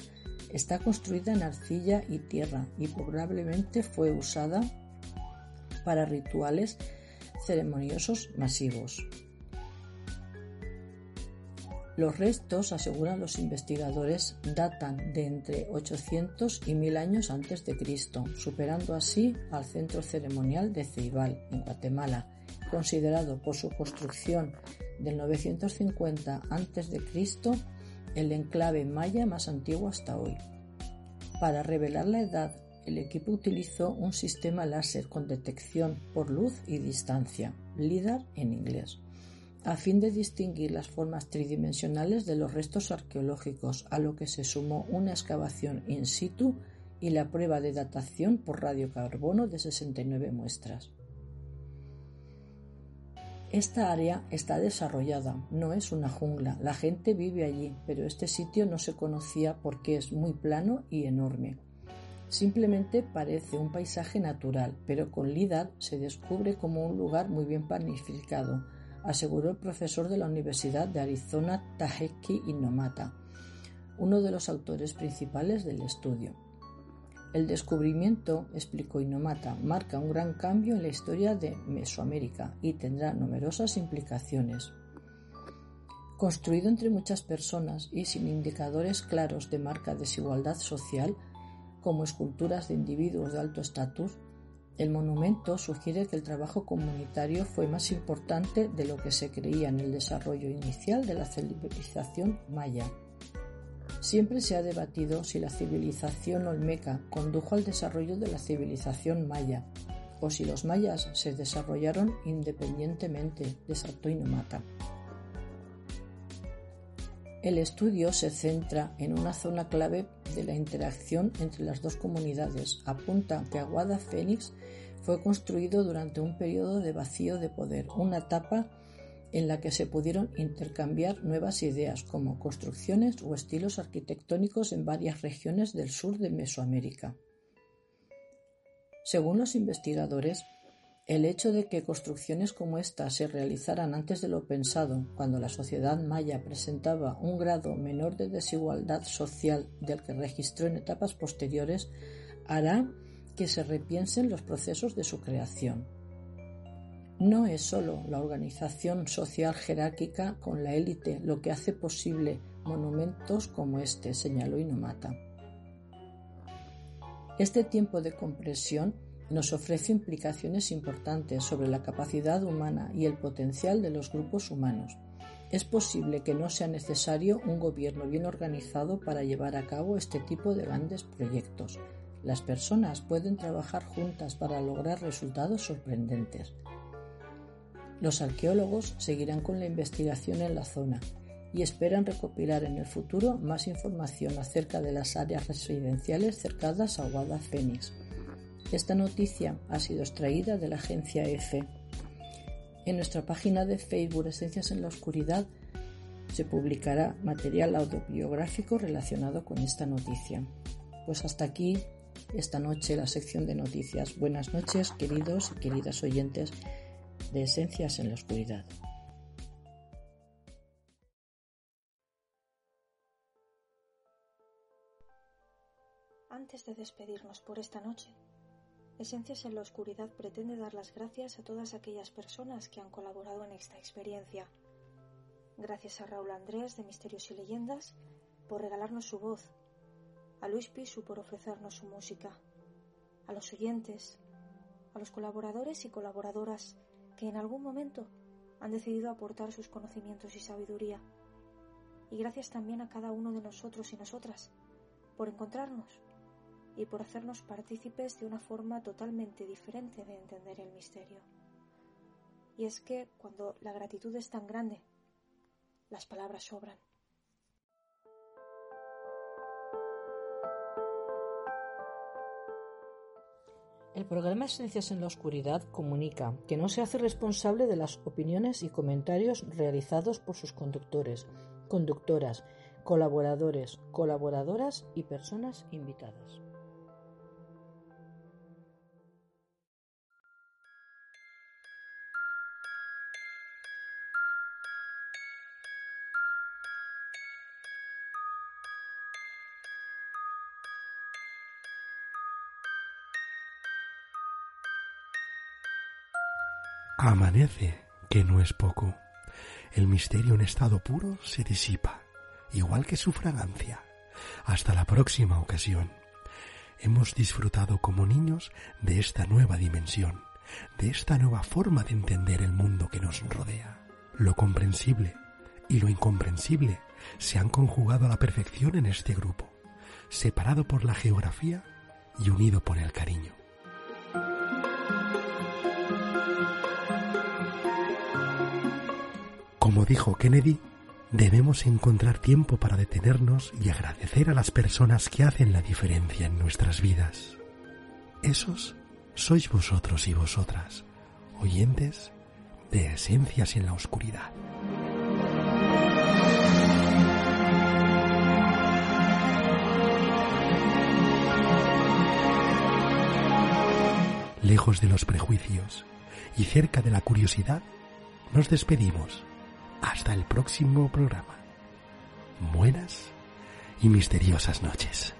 Está construida en arcilla y tierra y probablemente fue usada para rituales ceremoniosos masivos. Los restos, aseguran los investigadores, datan de entre 800 y 1000 años antes de Cristo, superando así al centro ceremonial de Ceibal, en Guatemala, considerado por su construcción del 950 a.C. el enclave maya más antiguo hasta hoy. Para revelar la edad, el equipo utilizó un sistema láser con detección por luz y distancia, LIDAR en inglés a fin de distinguir las formas tridimensionales de los restos arqueológicos, a lo que se sumó una excavación in situ y la prueba de datación por radiocarbono de 69 muestras. Esta área está desarrollada, no es una jungla, la gente vive allí, pero este sitio no se conocía porque es muy plano y enorme. Simplemente parece un paisaje natural, pero con LIDAR se descubre como un lugar muy bien planificado, aseguró el profesor de la Universidad de Arizona Taheki Inomata, uno de los autores principales del estudio. El descubrimiento, explicó Inomata, marca un gran cambio en la historia de Mesoamérica y tendrá numerosas implicaciones. Construido entre muchas personas y sin indicadores claros de marca desigualdad social, como esculturas de individuos de alto estatus, el monumento sugiere que el trabajo comunitario fue más importante de lo que se creía en el desarrollo inicial de la civilización maya. Siempre se ha debatido si la civilización olmeca condujo al desarrollo de la civilización maya o si los mayas se desarrollaron independientemente de Sato. El estudio se centra en una zona clave de la interacción entre las dos comunidades. Apunta que Aguada Fénix fue construido durante un periodo de vacío de poder, una etapa en la que se pudieron intercambiar nuevas ideas como construcciones o estilos arquitectónicos en varias regiones del sur de Mesoamérica. Según los investigadores, el hecho de que construcciones como esta se realizaran antes de lo pensado, cuando la sociedad maya presentaba un grado menor de desigualdad social del que registró en etapas posteriores, hará que se repiensen los procesos de su creación. No es sólo la organización social jerárquica con la élite lo que hace posible monumentos como este, señaló Inomata. Este tiempo de compresión nos ofrece implicaciones importantes sobre la capacidad humana y el potencial de los grupos humanos. Es posible que no sea necesario un gobierno bien organizado para llevar a cabo este tipo de grandes proyectos. Las personas pueden trabajar juntas para lograr resultados sorprendentes. Los arqueólogos seguirán con la investigación en la zona y esperan recopilar en el futuro más información acerca de las áreas residenciales cercanas a Phoenix. Esta noticia ha sido extraída de la agencia EFE. En nuestra página de Facebook Esencias en la Oscuridad se publicará material autobiográfico relacionado con esta noticia. Pues hasta aquí esta noche la sección de noticias. Buenas noches, queridos y queridas oyentes de Esencias en la Oscuridad. Antes de despedirnos por esta noche, Esencias en la Oscuridad pretende dar las gracias a todas aquellas personas que han colaborado en esta experiencia. Gracias a Raúl Andrés de Misterios y Leyendas por regalarnos su voz, a Luis Pisu por ofrecernos su música, a los oyentes, a los colaboradores y colaboradoras que en algún momento han decidido aportar sus conocimientos y sabiduría. Y gracias también a cada uno de nosotros y nosotras por encontrarnos y por hacernos partícipes de una forma totalmente diferente de entender el misterio. Y es que cuando la gratitud es tan grande, las palabras sobran. El programa Esencias en la Oscuridad comunica que no se hace responsable de las opiniones y comentarios realizados por sus conductores, conductoras, colaboradores, colaboradoras y personas invitadas. Amanece, que no es poco. El misterio en estado puro se disipa, igual que su fragancia. Hasta la próxima ocasión. Hemos disfrutado como niños de esta nueva dimensión, de esta nueva forma de entender el mundo que nos rodea. Lo comprensible y lo incomprensible se han conjugado a la perfección en este grupo, separado por la geografía y unido por el cariño. Como dijo Kennedy, debemos encontrar tiempo para detenernos y agradecer a las personas que hacen la diferencia en nuestras vidas. Esos sois vosotros y vosotras, oyentes de Esencias en la Oscuridad. Lejos de los prejuicios y cerca de la curiosidad, nos despedimos hasta el próximo programa. Buenas y misteriosas noches.